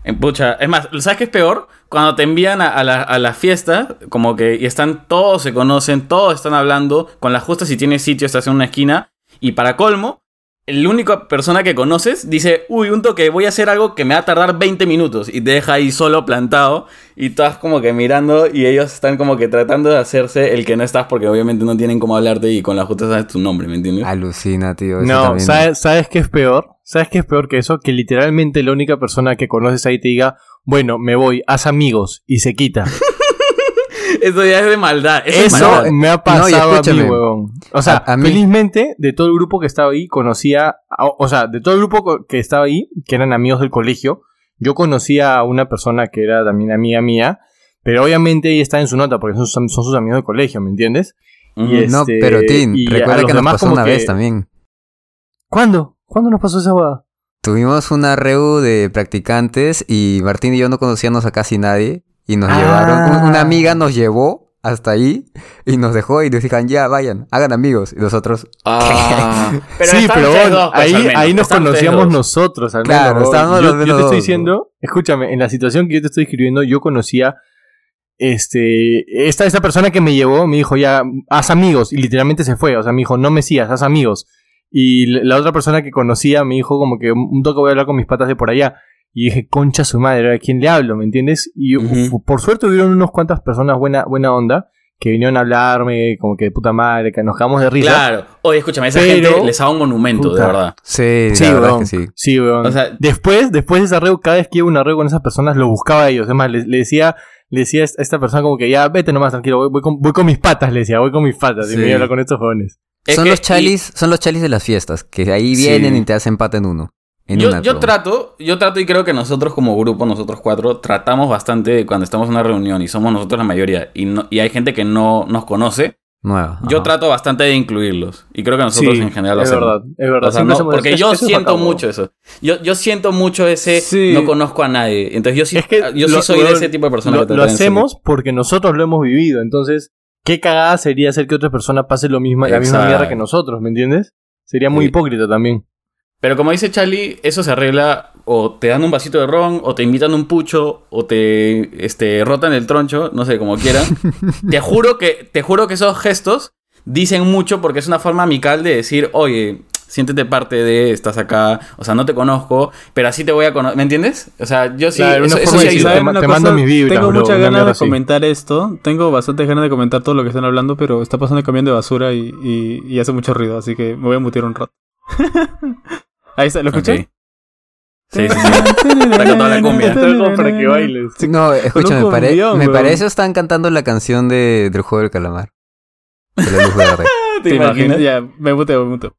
En pucha, es más, ¿sabes qué es peor? Cuando te envían a, a la, a la fiesta, como que y están todos se conocen, todos están hablando, con la justa si tienes sitio estás en una esquina, y para colmo, la única persona que conoces dice, uy, un toque, voy a hacer algo que me va a tardar 20 minutos, y te deja ahí solo plantado, y tú estás como que mirando, y ellos están como que tratando de hacerse el que no estás, porque obviamente no tienen cómo hablarte, y con la justa sabes tu nombre, ¿me entiendes? Alucina, tío. eso No, también. ¿sabes, ¿sabes qué es peor? ¿Sabes qué es peor que eso? Que literalmente la única persona que conoces ahí te diga, bueno, me voy, haz amigos, y se quita. Eso ya es de maldad. Eso, es Eso maldad. me ha No, pasado a mí, huevón. O sea, A- a mí- felizmente, de todo el grupo que estaba ahí, conocía, a- o sea, de todo el grupo que estaba ahí, que eran amigos del colegio, yo conocía a una persona que era también amiga mía, pero obviamente ella está en su nota, porque son, son sus amigos del colegio, ¿me entiendes? Y es- No, este, pero Tim, y a recuerda que nos pasó una que- vez también. ¿Cuándo? ¿Cuándo nos pasó esa boda? Tuvimos una reu de practicantes y Martín y yo no conocíamos a casi nadie y nos Ah. llevaron. un- Una amiga nos llevó hasta ahí y nos dejó y nos dijeron, ya, vayan, hagan amigos. Y nosotros, Ah, pero sí, pero bueno, dos, pues, ahí, ahí nos conocíamos dos. nosotros, al Claro, menos. estábamos yo, los yo te estoy diciendo, escúchame, en la situación que yo te estoy escribiendo, yo conocía este esta, esta persona que me llevó, me dijo ya, haz amigos, y literalmente se fue, o sea, me dijo, no me sigas, haz amigos. Y la otra persona que conocía me dijo como que un toque voy a hablar con mis patas de por allá. Y dije, concha su madre, ¿a quién le hablo? ¿Me entiendes? Y por suerte hubieron unas cuantas personas buena, buena onda que vinieron a hablarme, como que de puta madre, que nos quedamos de risa. Claro. Oye, escúchame, esa Pero- gente les hago un monumento, Puta. de verdad. sí, Sí, la verdad weón. es que sí. Sí, weón. O sea- después, después de ese arreo, cada vez que iba a un arreo con esas personas, los buscaba a ellos. Es más, les decía, le decía a esta- persona como que ya vete nomás tranquilo, voy, voy con, voy con mis patas, le decía, voy con mis patas. Y Sí. me iba a hablar con estos jóvenes. Es son que- los chalis, son los chalis de las fiestas, que ahí Sí. vienen y te hacen pata en uno. En Yo, una, yo trato, yo trato y creo que nosotros como grupo, nosotros cuatro, tratamos bastante cuando estamos en una reunión y somos nosotros la mayoría y, no, y hay gente que no nos conoce, Nueva. yo ajá. trato bastante de incluirlos y creo que nosotros Sí, en general lo es hacemos. verdad, es verdad. O sea, Siempre no, hacemos porque yo Eso es siento bacán, mucho eso. Yo, yo siento mucho ese Sí. no conozco a nadie. Entonces yo sí, Es que yo sí lo- soy de ese tipo de persona Lo, que lo hacemos porque nosotros lo hemos vivido. Entonces, qué cagada sería hacer que otra persona pase lo mismo, la misma mierda que nosotros, ¿me entiendes? Sería muy Sí. hipócrita también. Pero como dice Charlie, eso se arregla o te dan un vasito de ron, o te invitan un pucho, o te este, rotan el troncho, no sé, como quieran. te juro que, te juro que esos gestos dicen mucho porque es una forma amical de decir, oye, siéntete parte de, estás acá, o sea, no te conozco, pero así te voy a conocer, ¿me entiendes? O sea, yo sí, Claro, eso, eso sí ayuda. te ¿Saben ma- una te mando mis vibras, Tengo bro, muchas ganas de así. comentar esto. Tengo bastantes ganas de comentar todo lo que están hablando, pero está pasando el camión de basura y, y- y hace mucho ruido, así que me voy a mutear un rato. Ahí está, ¿lo escuché? Ok. Sí, sí, sí. Toda la cumbia. Para que bailes. No, escúchame, un pare- me weón. parece están cantando la canción de, del juego del calamar. De la luz verde. ¿Te imaginas? Ya, me muteo, me muteo.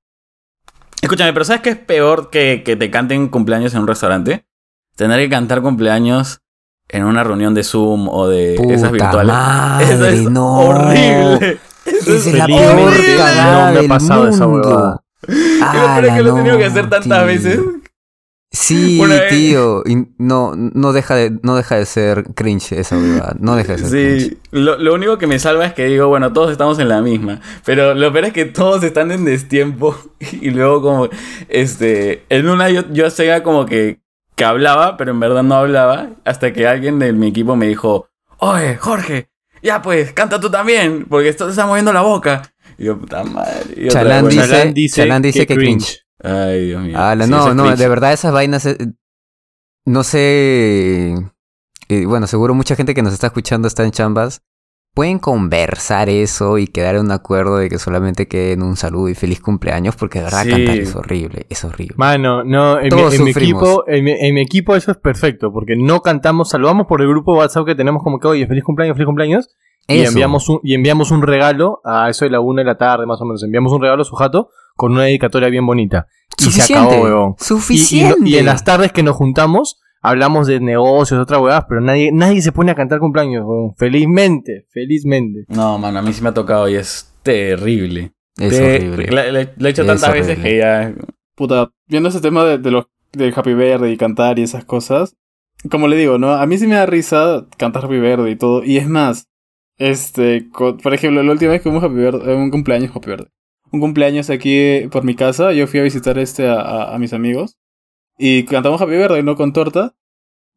Escúchame, pero ¿sabes qué es peor que, que te canten cumpleaños en un restaurante? Tener que cantar cumpleaños en una reunión de Zoom o de esas Puta virtuales. madre, Eso es no. horrible. Eso Esa es la peor cagada no me ha del pasado esa mundo. huevada. Yo creo que lo he tenido que no, hacer tantas tío. veces. Sí, Una vez- tío. Y no, no, deja de, no deja de ser cringe esa huevada. No deja de ser cringe. Sí, lo, lo único que me salva es que digo, bueno, todos estamos en la misma. Pero lo peor es que todos están en destiempo. Y luego como, este, en una yo, yo hacía como que, que hablaba, pero en verdad no hablaba. Hasta que alguien de mi equipo me dijo, oye, Jorge, ya pues, canta tú también, porque esto te está moviendo la boca. Y yo, puta madre. Y otra Chalán dice, Chalán dice Chalán dice que que cringe. Ay, Dios mío. Sí, no, no, de verdad esas vainas... eh, no sé... eh, bueno, seguro mucha gente que nos está escuchando está en chambas. Pueden conversar eso y quedar en un acuerdo de que solamente queden un saludo y feliz cumpleaños, porque de verdad Sí. cantar es horrible, es horrible. Mano, no, en, mi, en mi equipo, en, mi, en mi equipo eso es perfecto, porque no cantamos, saludamos por el grupo WhatsApp que tenemos como que, oye, feliz cumpleaños, feliz cumpleaños, y enviamos, un, y enviamos un regalo a eso de la una de la tarde, más o menos, enviamos un regalo a su jato con una dedicatoria bien bonita. Y se acabó, weón. Y- Y, Suficiente. y en las tardes que nos juntamos, hablamos de negocios, otras huevadas, pero nadie, nadie se pone a cantar cumpleaños, weón. Felizmente, felizmente. No, mano, a mí sí me ha tocado y es terrible. Es Te- horrible. Le, le- lo he hecho Es tantas veces que ya. Puta, viendo ese tema de, de los del Happy Verde y cantar y esas cosas, como le digo, ¿no? A mí sí me da risa cantar Happy Verde y todo. Y es más, este, por ejemplo, la última vez que hubo un Happy Verde, eh, un cumpleaños Happy Verde. Un cumpleaños aquí eh, por mi casa, yo fui a visitar este a, mis amigos. Y cantamos Happy Verde, ¿no? Con torta.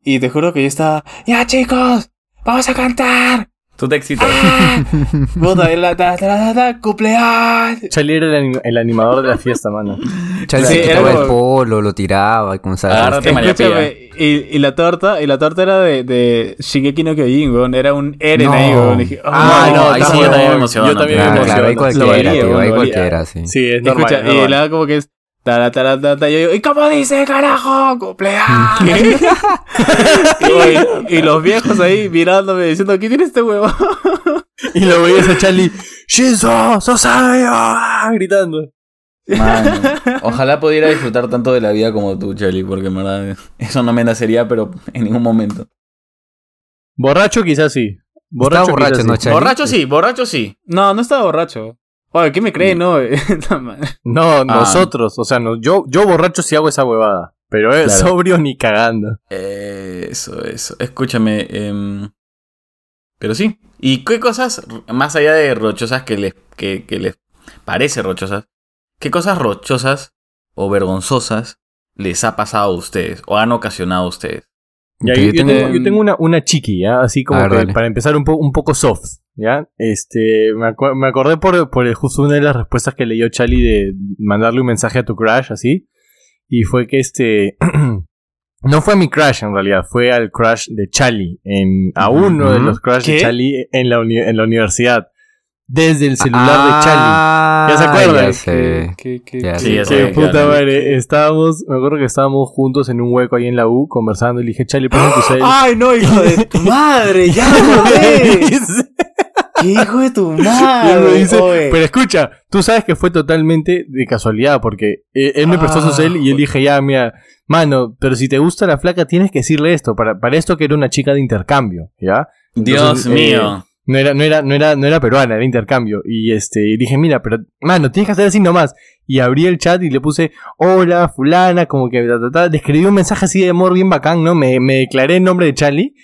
Y te juro que yo estaba, ya chicos, vamos a cantar. Tú te excitas. ¡Ah! Puta, la, ta, ta, ta, ta, cumpleaños. Charlie era el, el animador de la fiesta, mano. Chale, Sí, quitaba el como- polo, lo tiraba y comenzaba a Agárrate, hacer- María Escúchame, y, y la torta, y la torta era de, de Shingeki no Kyojin, weón. Era un Eren No. ahí, weón. Y dije, Ah, oh, no, ahí sí yo también me emociono. Yo también Ah, me claro, emociono. hay cualquiera, valía, tío, lo hay valía. cualquiera, sí. Sí, es normal. escucha, es y normal. la como que es. Tara, tara, tara, tara, y yo, ¿y cómo dice, carajo? ¡Cumpleaños! y, y los viejos ahí mirándome diciendo, ¿qué tiene este huevo? Y lo veías a Charlie, ¡Shinzo! ¡Sos sabio! ¡Ah! Gritando. Mano, ojalá pudiera disfrutar tanto de la vida como tú, Charlie, porque en verdad eso no me nacería, pero en ningún momento. Borracho quizás sí. Estaba Borracho, borracho, quizás ¿no, sí. Charlie? Borracho sí, borracho sí. No, no estaba borracho. Oye, ¿qué me cree, no? No, nosotros. O sea, no, yo, yo borracho sí hago esa huevada. Pero es Claro. sobrio ni cagando. Eso, eso. Escúchame. em, pero sí. ¿Y qué cosas, más allá de rochosas que les, que, que les parece rochosas, qué cosas rochosas o vergonzosas les ha pasado a ustedes o han ocasionado a ustedes? Ya, yo, tengo- yo tengo una, una chiqui, ¿ya? Así como ver, que para empezar un, po- un poco soft, ¿ya? Este, me, acu- me acordé por, por justo una de las respuestas que leyó Charlie de mandarle un mensaje a tu crush, así. Y fue que este... no fue a mi crush en realidad, fue al crush de Charlie, en, a uno de los crush de ¿Qué? Charlie en la, uni- en la universidad. desde el celular de Charlie. Ah, ¿Ya se acuerdan? Ya sé. ¿Qué, qué, Ya qué- sé. Sí, ya sé. Qué Sí, puta madre. Estábamos, me acuerdo que estábamos juntos en un hueco ahí en la U conversando y le dije, Charlie, tu cel. Ay, no, hijo de tu madre, ya lo ves. ¿Qué hijo de tu madre? dice, pero escucha, tú sabes que fue totalmente de casualidad, porque eh, él me prestó su Ah, cel y él dije, ya, mira, mano, pero si te gusta la flaca tienes que decirle esto, para, para esto que era una chica de intercambio, ¿ya? Dios eh, mío. No era, no era, no era, no era peruana, era intercambio. Y este, y dije, mira, pero, mano, tienes que hacer así nomás. Y abrí el chat y le puse, hola, fulana, como que, ta, ta, ta. le escribí un mensaje así de amor bien bacán, ¿no? Me, me declaré en nombre de Charlie.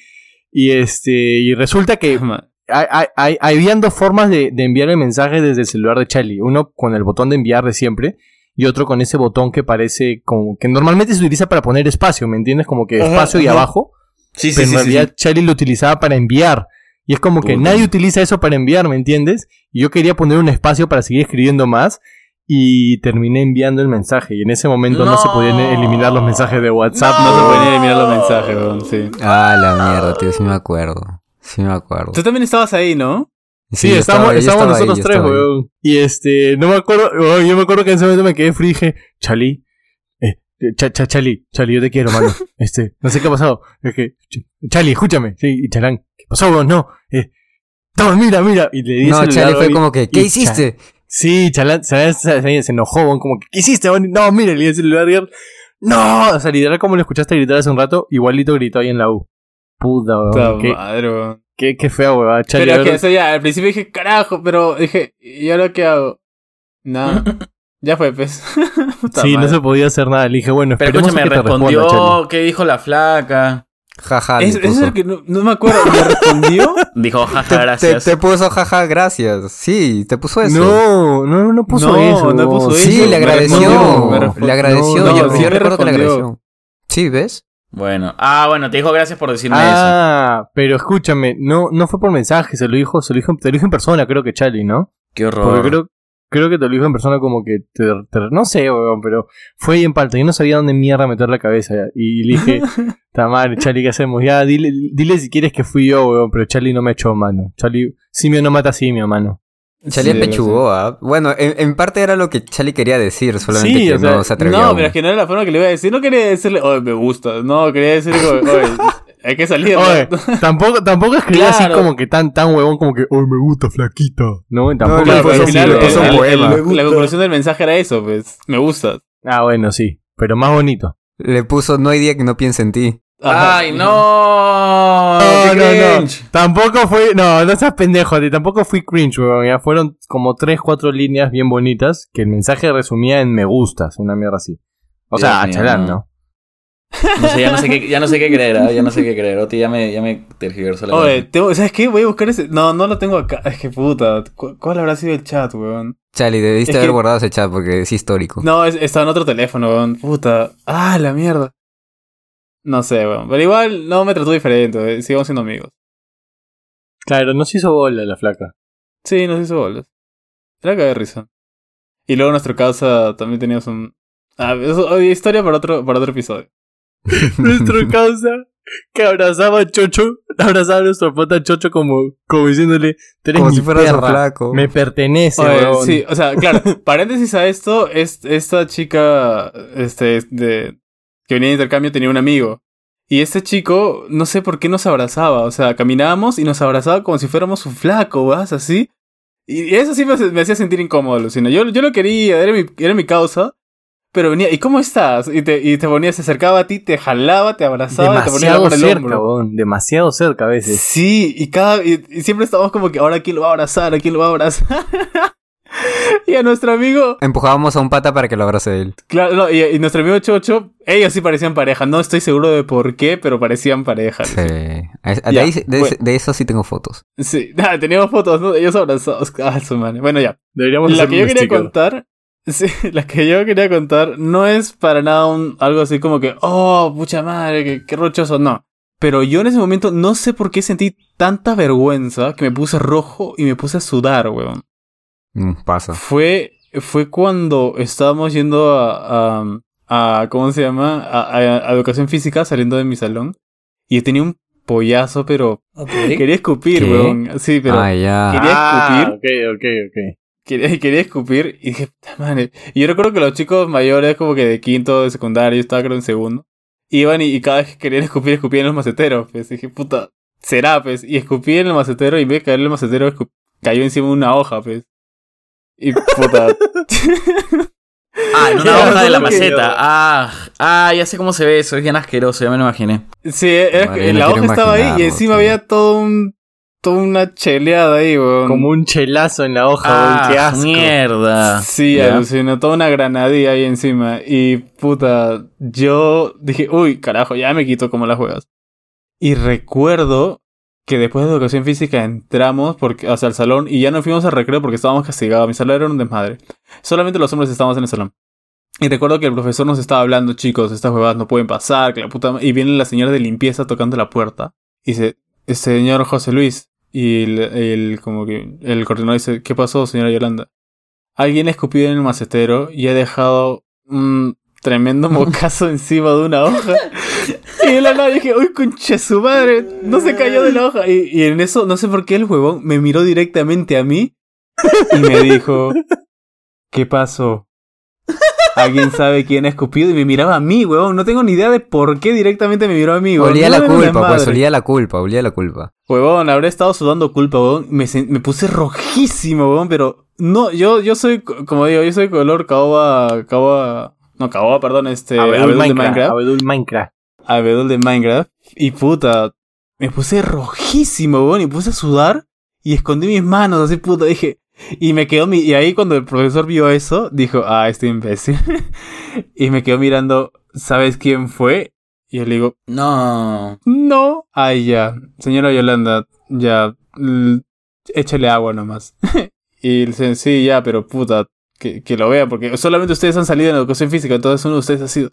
Y este, y resulta que hay, hay, hay- habían dos formas de, de enviar el mensaje desde el celular de Charlie. Uno con el botón de enviar de siempre. Y otro con ese botón que parece como que normalmente se utiliza para poner espacio, ¿me entiendes? Como que Ajá, espacio y ajá. abajo. Sí, sí, pero sí, en sí, realidad Charlie lo utilizaba para enviar. Y es como que Puta. nadie utiliza eso para enviar, ¿me entiendes? Y yo quería poner un espacio para seguir escribiendo más. Y terminé enviando el mensaje. Y en ese momento no, No. se podían eliminar los mensajes de WhatsApp. No se se pueden eliminar los mensajes, weón, sí. Ah, la mierda, tío, sí me acuerdo. Sí me acuerdo. Tú también estabas ahí, ¿no? Sí, estábamos, estaba- estábamos ahí, nosotros tres, weón. Y este, no me acuerdo, weón, yo me acuerdo que en ese momento me quedé frío y dije, Chali, eh, cha, cha, Chali, Chali, yo te quiero, mano. Este, no sé qué ha pasado. Es que, Ch- Chali, escúchame. Sí, y Chalán, ¿qué pasó, weón? No, eh, toma, mira, mira. Y le di No, Charlie fue y- como que, ¿qué hiciste? Sí, Chalán, se, enojó, weón, como que, ¿qué hiciste, weón? No, mira, le di el celular no, o sea, literal como lo escuchaste gritar hace un rato, igualito gritó ahí en la U. Puta, weón, Puta qué, madre, weón. qué, qué feo, weón. Charlie, Pero que eso ya, al principio dije, carajo, pero dije, ¿y ahora qué hago? Nada. ya fue, pues. Sí, no se podía hacer nada. Le dije, bueno, Pero escúchame, que responda, respondió, ¿qué dijo la flaca? Jaja, le Es- Ese es el que no, no me acuerdo. ¿Me respondió? Dijo, jaja, gracias. te puso jaja, gracias. Sí, te puso eso. No, no, no puso No, eso. no puso Sí, eso. le Me agradeció. respondió, me respondió. Le agradeció. No, yo, no, yo recuerdo que le agradeció. Sí, ¿ves? Bueno, ah, bueno, te dijo gracias por decirme eso. Ah, pero escúchame, no, no fue por mensaje, se lo dijo, se lo dijo, te lo dijo en persona, creo que Charlie, ¿no? Qué horror. Porque creo, creo que te lo dijo en persona como que te, te- no sé, weón, pero fue ahí en palta. Yo no sabía dónde mierda meter la cabeza. ya. Y le dije, ta madre, Charlie, ¿qué hacemos? Ya, dile, dile si quieres que fui yo, weón, pero Charlie no me echó mano. Charlie, simio no mata simio, mano. Charlie Sí, pechugó, ¿ah? Bueno, en, en parte era lo que Charlie quería decir, solamente Sí, que o sea, no se atrevía. No, aún. pero es que no era la forma que le iba a decir. No quería decirle, oye, me gusta. No, quería decirle, como, oye, hay que salir. ¿no? Oye, tampoco, tampoco escribí así Claro. como que tan, tan huevón como que, oh, me gusta flaquita. No, tampoco le le puso fue un- al así, final, puso un el- poema. el- la conclusión del mensaje era eso, pues. Me gusta. Ah, bueno, sí. Pero más bonito. Le puso, no hay día que no piense en ti. Ajá. ¡Ay, no! No, ¡Qué no, no. cringe! Tampoco fue. No, no seas pendejo, tío, tampoco fui cringe, weón. Ya fueron como tres, cuatro líneas bien bonitas que el mensaje resumía en me gustas, una mierda así. O Dios sea, a mío, Chalán, no. ¿no? Sé, ya no sé qué, ya no sé qué creer, ¿ah? ya no sé qué creer. Oti ya me, ya me tergiversó la Oye, tengo- ¿sabes qué? Voy a buscar ese. No, no lo tengo acá. Es que puta. ¿cu- ¿Cuál habrá sido el chat, weón? Charlie, debiste Es haber que- guardado ese chat porque es histórico. No, es- está en otro teléfono, weón. Puta. Ah, la mierda. No sé, weón. Pero igual no me trató diferente. eh, Sigamos siendo amigos. Claro, no se hizo bola la flaca. Sí, nos hizo bolas. Era que de risa. Y luego nuestra casa también teníamos un. Ah, eso, historia para otro, para otro episodio. Nuestro causa que abrazaba a Chocho, abrazaba a nuestro pata Chocho como, como diciéndole, tú eres Como mi si fuera su perra, flaco. me pertenece, Oye, weón. sí, o sea, claro, paréntesis a esto, es, esta chica este, de, que venía de intercambio tenía un amigo. Y este chico, no sé por qué nos abrazaba, o sea, caminábamos y nos abrazaba como si fuéramos su flaco, ¿vas? Así. Y eso sí me, me hacía sentir incómodo, Lucina. Yo, yo lo quería, era mi, era mi causa, pero venía, ¿y cómo estás? Y te, y te ponía, se acercaba a ti, te jalaba, te abrazaba, y te ponía Demasiado en el cerca, hombro. weón. Demasiado cerca a veces. Sí, y cada y, y siempre estábamos como que ahora quién lo va a abrazar, a quién lo va a abrazar. y a nuestro amigo, Empujábamos a un pata para que lo abrace él. claro, no, y, y nuestro amigo Chocho, ellos sí parecían pareja. No estoy seguro de por qué, pero parecían pareja. Sí. De, ahí- de- bueno. de eso sí tengo fotos. Sí, nada, teníamos fotos, ¿no? Ellos abrazados. Ah, su madre. Bueno, ya. Deberíamos La que yo quería contar, sí, la que yo quería contar no es para nada un, algo así como que, oh, pucha madre, qué, qué rochoso, no. Pero yo en ese momento no sé por qué sentí tanta vergüenza que me puse rojo y me puse a sudar, weón. Mm, pasa. Fue, fue cuando estábamos yendo a, a, a- ¿cómo se llama? A, a- a educación física saliendo de mi salón. Y tenía un pollazo, pero quería escupir, ¿Qué? weón. Sí, pero Ah, ya. Quería Ah, escupir. ok, ok, ok. quería, quería escupir y dije, puta madre. Y yo recuerdo que los chicos mayores, como que de quinto, de secundario, yo estaba creo en segundo, iban y, y cada vez que querían escupir, escupían en los maceteros. Pues dije, puta, será, pues. Y escupí en el macetero y en vez de caer en el macetero, cayó encima de una hoja, pues. Y puta. Ah, en una hoja de la maceta. Ah, ah, ya sé cómo se ve eso. Es bien asqueroso, ya me lo imaginé. sí, era Madre, no la hoja estaba ahí y encima tío. había todo un. toda una cheleada ahí, weón. Como un chelazo en la hoja, Ah, weón, qué asco. mierda. Sí, alucinó, toda una granadilla ahí encima. Y puta, yo dije, uy, carajo, ya me quito como las juegas. Y recuerdo que después de educación física entramos porque, hacia el salón y ya no fuimos al recreo porque estábamos castigados. Mi salón era un desmadre. Solamente los hombres estábamos en el salón. Y recuerdo que el profesor nos estaba hablando, chicos, estas huevadas no pueden pasar, que la puta... ma-". Y viene la señora de limpieza tocando la puerta. Y dice, señor José Luis. Y el, el- como que el coordinador dice, ¿qué pasó, señora Yolanda? Alguien escupió en el macetero y ha dejado un tremendo mocazo encima de una hoja. Y de la nada dije, uy, concha su madre, no se cayó de la hoja. Y, y en eso, no sé por qué el huevón me miró directamente a mí y me dijo, ¿qué pasó? ¿Alguien sabe quién ha escupido? Y me miraba a mí, huevón. No tengo ni idea de por qué directamente me miró a mí, huevón. Olía No la culpa, pues, olía la culpa, olía la culpa. Huevón, habré estado sudando culpa, huevón. Me, puse rojísimo, huevón, pero no, yo, yo soy, co- como digo, yo soy color caoba, caoba, no, caoba, perdón, este, Abedul abedul de Minecraft. Minecraft, Abedul Minecraft. Abedul de Minecraft, y puta, me puse rojísimo, huevón, y puse a sudar, y escondí mis manos, así, puta, dije, y me quedó, mi, y ahí cuando el profesor vio eso, dijo, ah, este imbécil, y me quedó mirando, ¿sabes quién fue? Y yo le digo, No. no. Ay, ya. Señora Yolanda, ya. échale agua nomás. y le dicen, sí, ya, pero puta, que, que lo vea, porque solamente ustedes han salido en educación física, entonces uno de ustedes ha sido.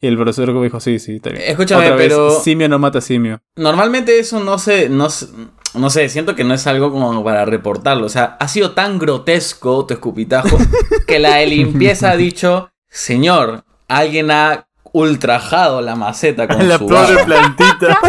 Y el profesor como dijo, sí, sí, está bien. Escúchame, Otra vez, pero simio no mata simio. normalmente eso no se, no no sé, siento que no es algo como para reportarlo. O sea, ha sido tan grotesco tu escupitajo que la de limpieza ha dicho, señor, alguien ha ultrajado la maceta con La su pobre agua". plantita.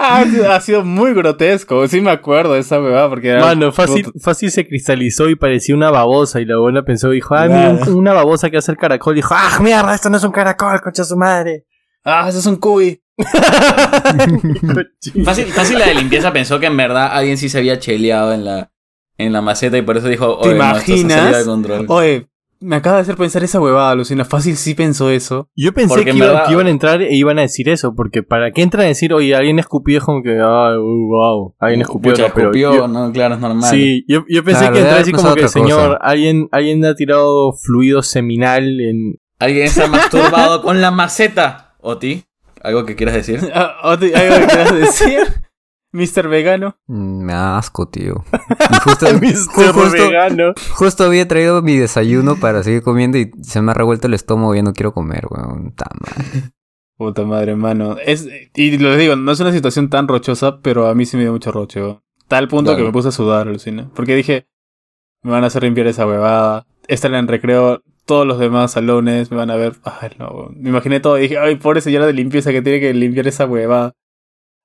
Ha sido muy grotesco. Sí me acuerdo de esa huevada, porque era. Mano, fácil, fácil se cristalizó y parecía una babosa. Y la buena pensó, dijo, ah, mira, un- una babosa que hace el caracol. Dijo, ah, mierda, esto no es un caracol, concha su madre. Ah, ese es un cuy. Fácil, fácil la de limpieza pensó que en verdad alguien sí se había cheleado en la, en la maceta y por eso dijo, ¿Te oye, no, esto se imaginas? de control. Oye, me acaba de hacer pensar esa huevada, Lucina. Fácil sí pensó eso. Yo pensé Porque que, iba- verdad- que iban a entrar e iban a decir eso, porque para qué entran a decir, oye, alguien escupió, es como que, ah, uh, wow, alguien escupió, Pucha, no, pero escupió, yo- no, claro, es normal. Sí, yo, yo pensé Claro, que haber así como que, cosa. señor, alguien, alguien ha tirado fluido seminal en... Alguien se ha masturbado con la maceta. Oti, ¿algo que quieras decir? Ah, ¿Algo que quieras decir? Mr. Vegano. Mm, Me da asco, tío. Y justo, Mr. justo, Vegano. justo había traído mi desayuno para seguir comiendo y se me ha revuelto el estómago y ya no quiero comer, weón. Ta madre. Puta madre, mano. Es, y lo digo, no es una situación tan rochosa, pero a mí sí me dio mucho roche. weón. Tal punto que me puse a sudar, alucina. Porque dije, me van a hacer limpiar esa huevada. Estar en recreo, todos los demás salones me van a ver. Ay, no, weón. Me imaginé todo y dije, ay, pobre señora de limpieza que tiene que limpiar esa huevada.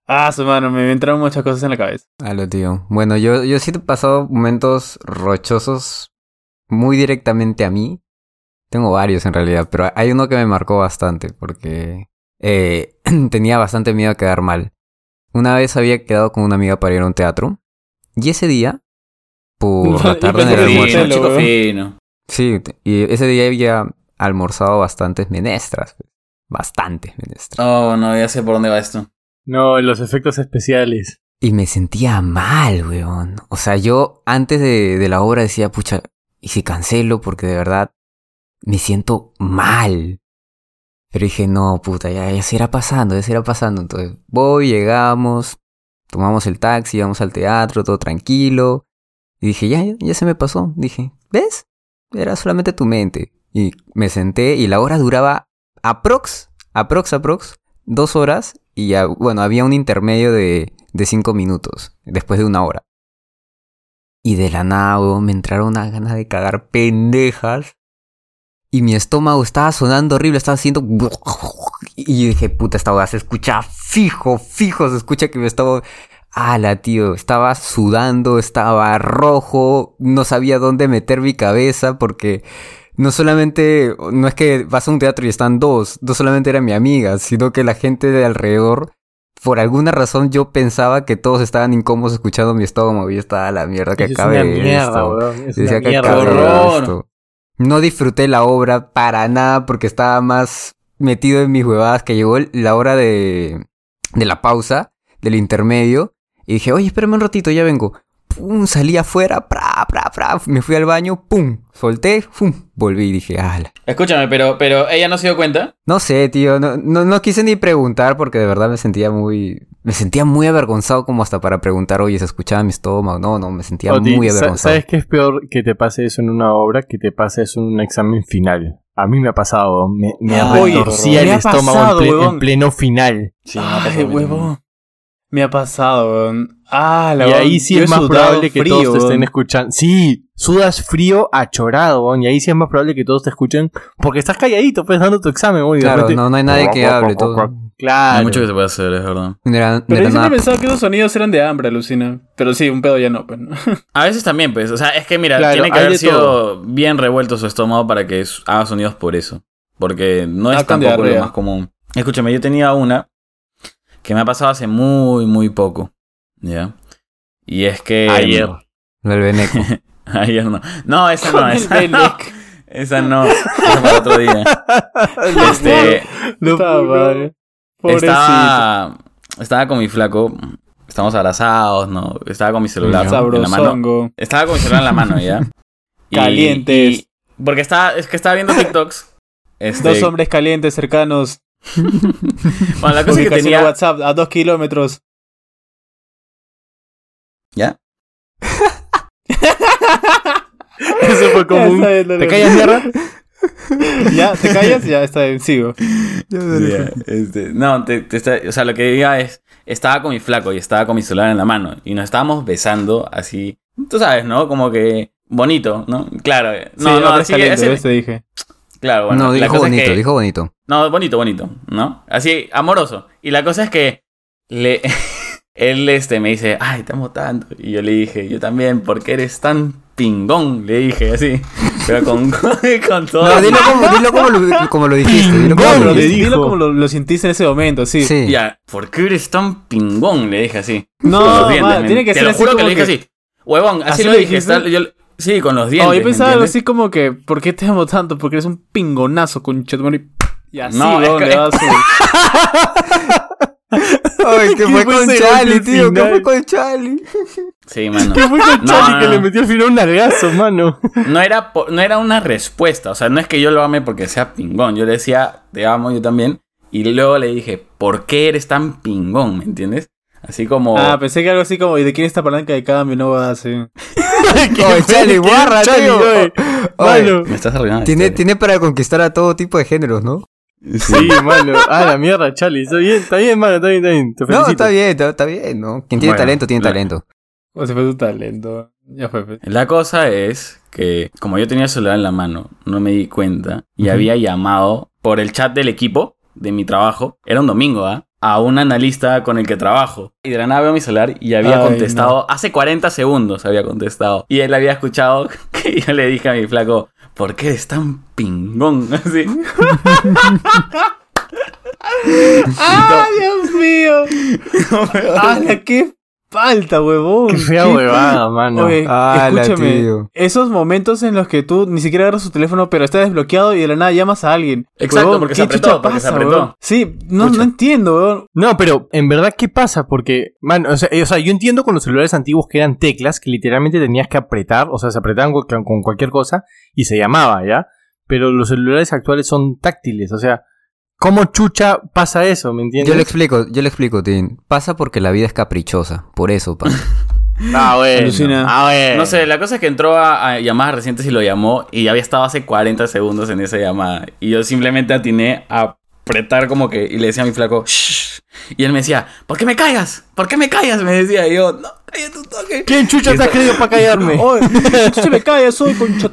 Ah, su mano, me entraron muchas cosas en la cabeza. Aló, tío. Bueno, yo, yo sí he pasado momentos rochosos muy directamente a mí. Tengo varios en realidad, pero hay uno que me marcó bastante porque eh, tenía bastante miedo a quedar mal. Una vez había quedado con una amiga para ir a un teatro y ese día, por la tarde en el Fino, almuerzo, chico fino. sí, y ese día había almorzado bastantes menestras, bastantes menestras. Oh, no, ya sé por dónde va esto. No, los efectos especiales. Y me sentía mal, weón. O sea, yo antes de, de la obra decía, pucha, ¿y si cancelo? Porque de verdad me siento mal. Pero dije, no, puta, ya, ya se irá pasando, ya se irá pasando. Entonces, voy, llegamos, tomamos el taxi, vamos al teatro, todo tranquilo. Y dije, ya, ya, ya se me pasó. Dije, ¿ves? Era solamente tu mente. Y me senté y la hora duraba aprox, aprox, aprox, dos horas. Y ya, bueno, había un intermedio de, de cinco minutos, después de una hora. Y de la nada, me entraron unas ganas de cagar pendejas. Y mi estómago estaba sonando horrible, estaba haciendo... Y dije, puta, esta hueá se escucha fijo, fijo, se escucha que me estaba... Ala, tío, estaba sudando, estaba rojo, no sabía dónde meter mi cabeza porque no solamente, no es que vas a un teatro y están dos, no solamente era mi amiga, sino que la gente de alrededor, por alguna razón yo pensaba que todos estaban incómodos escuchando mi estómago y estaba la mierda que Es acabe mierda, esto. Es Decía una que mierda, acabe horror. esto. No disfruté la obra para nada porque estaba más metido en mis huevadas que llegó la hora de, de la pausa, del intermedio. Y dije, oye, espérame un ratito, ya vengo. Pum, salí afuera, pra, pra, pra, me fui al baño, pum, solté, pum, volví y dije, ala. Escúchame, pero, pero ella no se dio cuenta. No sé, tío, no, no, no quise ni preguntar porque de verdad me sentía muy, me sentía muy avergonzado como hasta para preguntar, oye, ¿se escuchaba mi estómago? No, no, me sentía Oti, muy avergonzado. ¿Sabes qué es peor que te pase eso en una obra que te pase eso en un examen final? A mí me ha pasado, me, me retorcía me el estómago pasado, en, ple- huevón. en pleno final. Sí, Ay, huevón. Me ha pasado, weón. Ah, la y ahí sí es más probable que frío, todos te estén escuchando. Sí, sudas frío achorado, weón, y ahí sí es más probable que todos te escuchen porque estás calladito, pues dando tu examen, weón, Claro, repente- no, no hay nadie que hable, todo. Claro. Hay mucho que se puede hacer, es verdad. No era, no Pero yo siempre pensado que esos sonidos eran de hambre, alucina. Pero sí, un pedo ya no, pues. ¿no? A veces también, pues. O sea, es que mira, Claro, tiene que haber sido todo. bien revuelto su estómago para que haga sonidos por eso. Porque no es Ah, tampoco lo más común. Escúchame, yo tenía una que me ha pasado hace muy, muy poco. ¿Ya? Y es que. Ayer. El veneco. Ayer no. No, esa no, el esa no. Esa no. Esa para otro día. Este. No. Pobrecito. Estaba, estaba con mi flaco. Estamos abrazados, ¿no? Estaba con mi celular en la mano. Estaba con mi celular en la mano, ¿ya? Y- Calientes. y- porque estaba, es que estaba viendo TikToks. Este, Dos hombres calientes cercanos. Bueno, la cosa es que tenía. de WhatsApp a dos kilómetros. ¿Ya? Eso fue bien, dale. ¿Te callas mierda? ¿Ya? ¿Te callas? Ya, está bien, sigo. Ya, este, no, te- te está- o sea, lo que diga es. Estaba con mi flaco y estaba con mi celular en la mano. Y nos estábamos besando así. Tú sabes, ¿no? Como que. Bonito, ¿no? Claro. eh, Sí, No, no, así, te dije. Claro, bueno. no, la dijo es bonito, que- dijo bonito. No, bonito, bonito, ¿no? Así, amoroso. Y la cosa es que le, él este, me dice, ay, te amo tanto. Y yo le dije, yo también, porque eres tan pingón, le dije así. Pero con, con todo. No, dilo como, dilo como, lo, como lo dijiste. Dilo como lo dijiste. dijo. Dilo como lo, lo sentiste en ese momento, sí. Sí. Ya, ¿por qué eres tan pingón? Le dije así. No, Con los dientes, ma, tiene que Te ser lo así juro que le dije que- así. Huevón, así, ¿Así lo lo dije. está- yo- sí, con los dientes. Oh, yo ¿me pensaba algo así como que, ¿por qué te amo tanto? Porque eres un pingonazo, con Y y así, No, es weón, que- le das su- Ay, que ¿Qué fue fue con Charlie, tío. ¿Qué final? fue con Charlie? Sí, mano. ¿Qué fue con No, Charlie no, que no. le metió al final un nalgazo, mano? No era, no era una respuesta, o sea, no es que yo lo ame porque sea pingón, yo le decía, te amo yo también, y luego le dije, ¿por qué eres tan pingón? ¿Me entiendes? Así como... Ah, pensé que algo así como, ¿y de quién es esta palanca de cambio? No va así. Oye, Charlie, guarra, tío. oye. Oye, me estás arruinando. Tiene, tiene para conquistar a todo tipo de géneros, ¿no? Sí, mano. Ah, la mierda, Charlie. Está bien, está bien, mano, está bien, está bien. Te No, está bien, está, está bien, ¿no? Quien tiene Bueno, talento, tiene la- talento. O si fue tu talento. Ya fue. La cosa es que como yo tenía el celular en la mano, no me di cuenta y había llamado por el chat del equipo de mi trabajo, era un domingo, ¿ah? A un analista con el que trabajo. Y de la nada veo mi celular y había Ay, contestado, hace 40 segundos había contestado. Y él había escuchado que yo le dije a mi flaco, ¿por qué eres tan pingón? Así. ¡Ah, Dios mío! ¡Ah, qué falta, huevón! Qué fea ¿Qué- huevada, mano. Oye, Ah, escúchame, tío. esos momentos en los que tú ni siquiera agarras tu teléfono, pero está desbloqueado y de la nada llamas a alguien. Exacto, Huevón, porque ¿qué se apretó, porque se pasa, apretó. huevón? Sí, no, no entiendo, weón. No, pero en verdad, ¿qué pasa? Porque, man, o sea, eh, o sea, yo entiendo con los celulares antiguos que eran teclas que literalmente tenías que apretar, o sea, se apretaban con, con cualquier cosa y se llamaba, ¿ya? Pero los celulares actuales son táctiles, o sea, ¿cómo chucha pasa eso? ¿Me entiendes? Yo le explico, yo le explico, Tim. Pasa porque la vida es caprichosa. Por eso pasa. Ah, bueno. Ah, bueno. No sé, la cosa es que entró a, a llamadas recientes y lo llamó y había estado hace 40 segundos en esa llamada. Y yo simplemente atiné a apretar como que y le decía a mi flaco, "Shh". Y él me decía, ¿por qué me callas? ¿Por qué me callas? Me decía y yo, no, cállate un toque. ¿Quién chucha te has creído para callarme? Oye, chucha me cae, soy concha.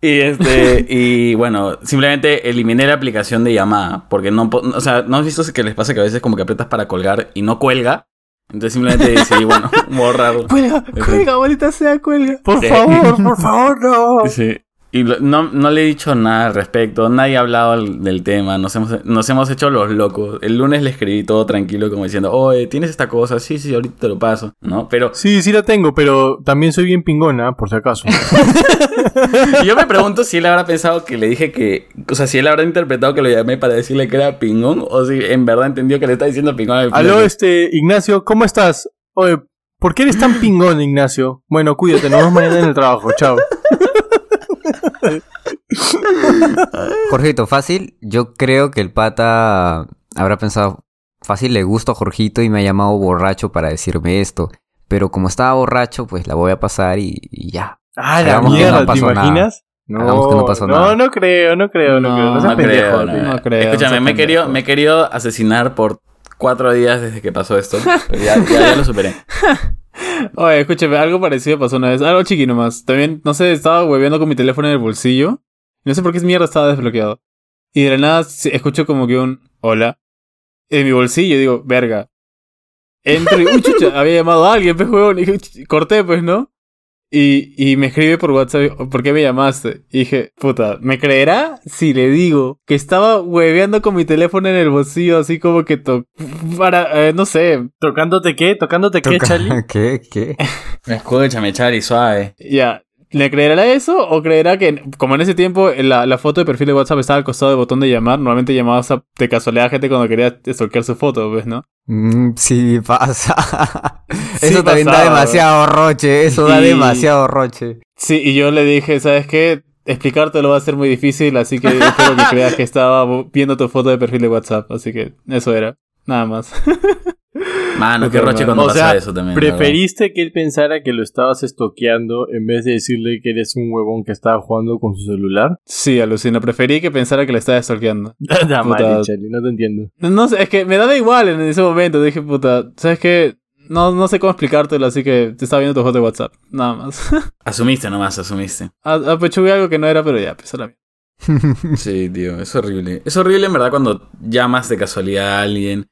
Y este, y bueno, simplemente eliminé la aplicación de llamada. Porque no, o sea, ¿no has visto que les pasa que a veces como que aprietas para colgar y no cuelga? Entonces simplemente decidí, bueno, borrarlo. Cuelga, cuelga, bonita sea, cuelga. Por Sí. favor, por favor, no. Sí. Y no, no le he dicho nada al respecto, nadie ha hablado del tema, nos hemos, nos hemos hecho los locos. El lunes le escribí todo tranquilo como diciendo, oye, ¿tienes esta cosa? Sí, sí, ahorita te lo paso, ¿no? Pero Sí, sí la tengo, pero también soy bien pingona, por si acaso. yo me pregunto si él habrá pensado que le dije que, o sea, si él habrá interpretado que lo llamé para decirle que era pingón o si en verdad entendió que le está diciendo pingón. al Aló, este, Ignacio, ¿cómo estás? Oye, ¿por qué eres tan pingón, Ignacio? Bueno, cuídate, nos vemos mañana en el trabajo, chao. Jorgito, fácil. Yo creo que el pata habrá pensado, fácil le gusto a Jorgito y me ha llamado borracho para decirme esto. Pero como estaba borracho, pues la voy a pasar y, y ya. Ah, la Hagamos mierda, no ¿te pasó nada. imaginas? No, no pasó no, nada. no creo, no creo, no, No, creo. No No pendejo, creo, no, tío. no no. creo, Escúchame, no me he, querido, me he querido asesinar por cuatro días desde que pasó esto. Pero ya, ya, ya lo superé. Oye, escúchame, algo parecido pasó una vez. Algo chiqui nomás. También, no sé, estaba hueveando con mi teléfono en el bolsillo. No sé por qué mierda estaba desbloqueado. Y de la nada escucho como que un hola. En mi bolsillo digo, verga. Entro y, chucha, había llamado a alguien, pues, huevón. Y dije, "Ch- corté, pues, ¿no? Y, y me escribe por WhatsApp, ¿por qué me llamaste? Y dije, puta, ¿me creerá si le digo que estaba hueveando con mi teléfono en el bolsillo, así como que to para, eh, no sé, ¿Tocándote qué? ¿Tocándote qué, Toca- Charlie? ¿Qué? ¿Qué? Escúchame, Chari, suave. Ya. ¿Le creerá eso o creerá que, como en ese tiempo la, la foto de perfil de WhatsApp estaba al costado del botón de llamar? Normalmente llamabas a- de casualidad a gente cuando quería stalkear su foto, ¿ves, no? Mm, sí, pasa. Sí eso también da demasiado roche. Eso da demasiado roche. Sí, y yo le dije, ¿sabes qué? Explicártelo va a ser muy difícil, así que espero que creas que estaba viendo tu foto de perfil de WhatsApp. Así que eso era. Nada más. Mano, qué roche cuando O pasa eso también. verdad. Preferiste que él pensara que lo estabas estoqueando en vez de decirle que eres un huevón que estaba jugando con su celular. Sí, alucina. Preferí que pensara que le estaba stalkeando. Da Puta. madre, Charlie, no te entiendo. No sé, es que me daba igual en ese momento. Dije, puta, ¿sabes qué? No, no sé cómo explicártelo, así que te estaba viendo tu foto de WhatsApp. Nada más. Asumiste nomás, asumiste. Apechugué algo que no era, pero ya, pues a la mierda. Sí, tío, es horrible. Es horrible en verdad cuando llamas de casualidad a alguien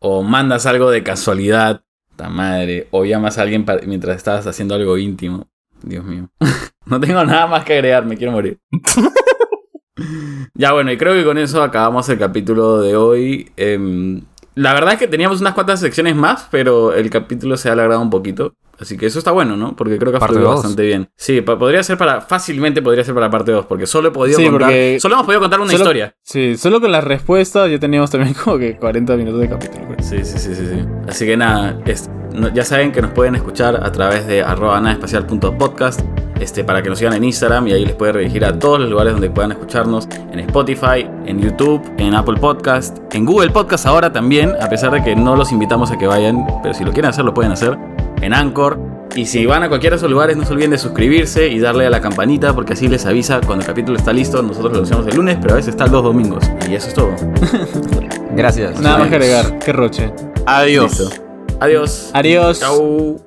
o mandas algo de casualidad, ta madre, o llamas a alguien pa- mientras estás haciendo algo íntimo. Dios mío. no tengo nada más que agregar, me quiero morir. ya bueno, y creo que con eso acabamos el capítulo de hoy. Em, la verdad es que teníamos unas cuantas secciones más, pero el capítulo se ha alargado un poquito. Así que eso está bueno, ¿no? Porque creo que ha fluido bastante bien. Sí, podría ser para. Fácilmente podría ser para parte 2, porque solo he podido Sí, contar. Solo hemos podido contar una Solo- historia. Sí, solo con las respuestas ya teníamos también como que 40 minutos de capítulo. creo. Sí, sí, sí, sí, sí. Así que nada, es- no- ya saben que nos pueden escuchar a través de arroba nadaespacial.podcast este, para que nos sigan en Instagram y ahí les puede redirigir a todos los lugares donde puedan escucharnos, en Spotify, en YouTube, en Apple Podcast, en Google Podcast ahora también, a pesar de que no los invitamos a que vayan, pero si lo quieren hacer lo pueden hacer, en Anchor. Y si van a cualquiera de esos lugares, no se olviden de suscribirse y darle a la campanita porque así les avisa cuando el capítulo está listo. Nosotros lo hacemos el lunes, pero a veces está los domingos. Y eso es todo. Gracias. Nada más que agregar, qué roche. Adiós. Listo. Adiós. Adiós. Chau.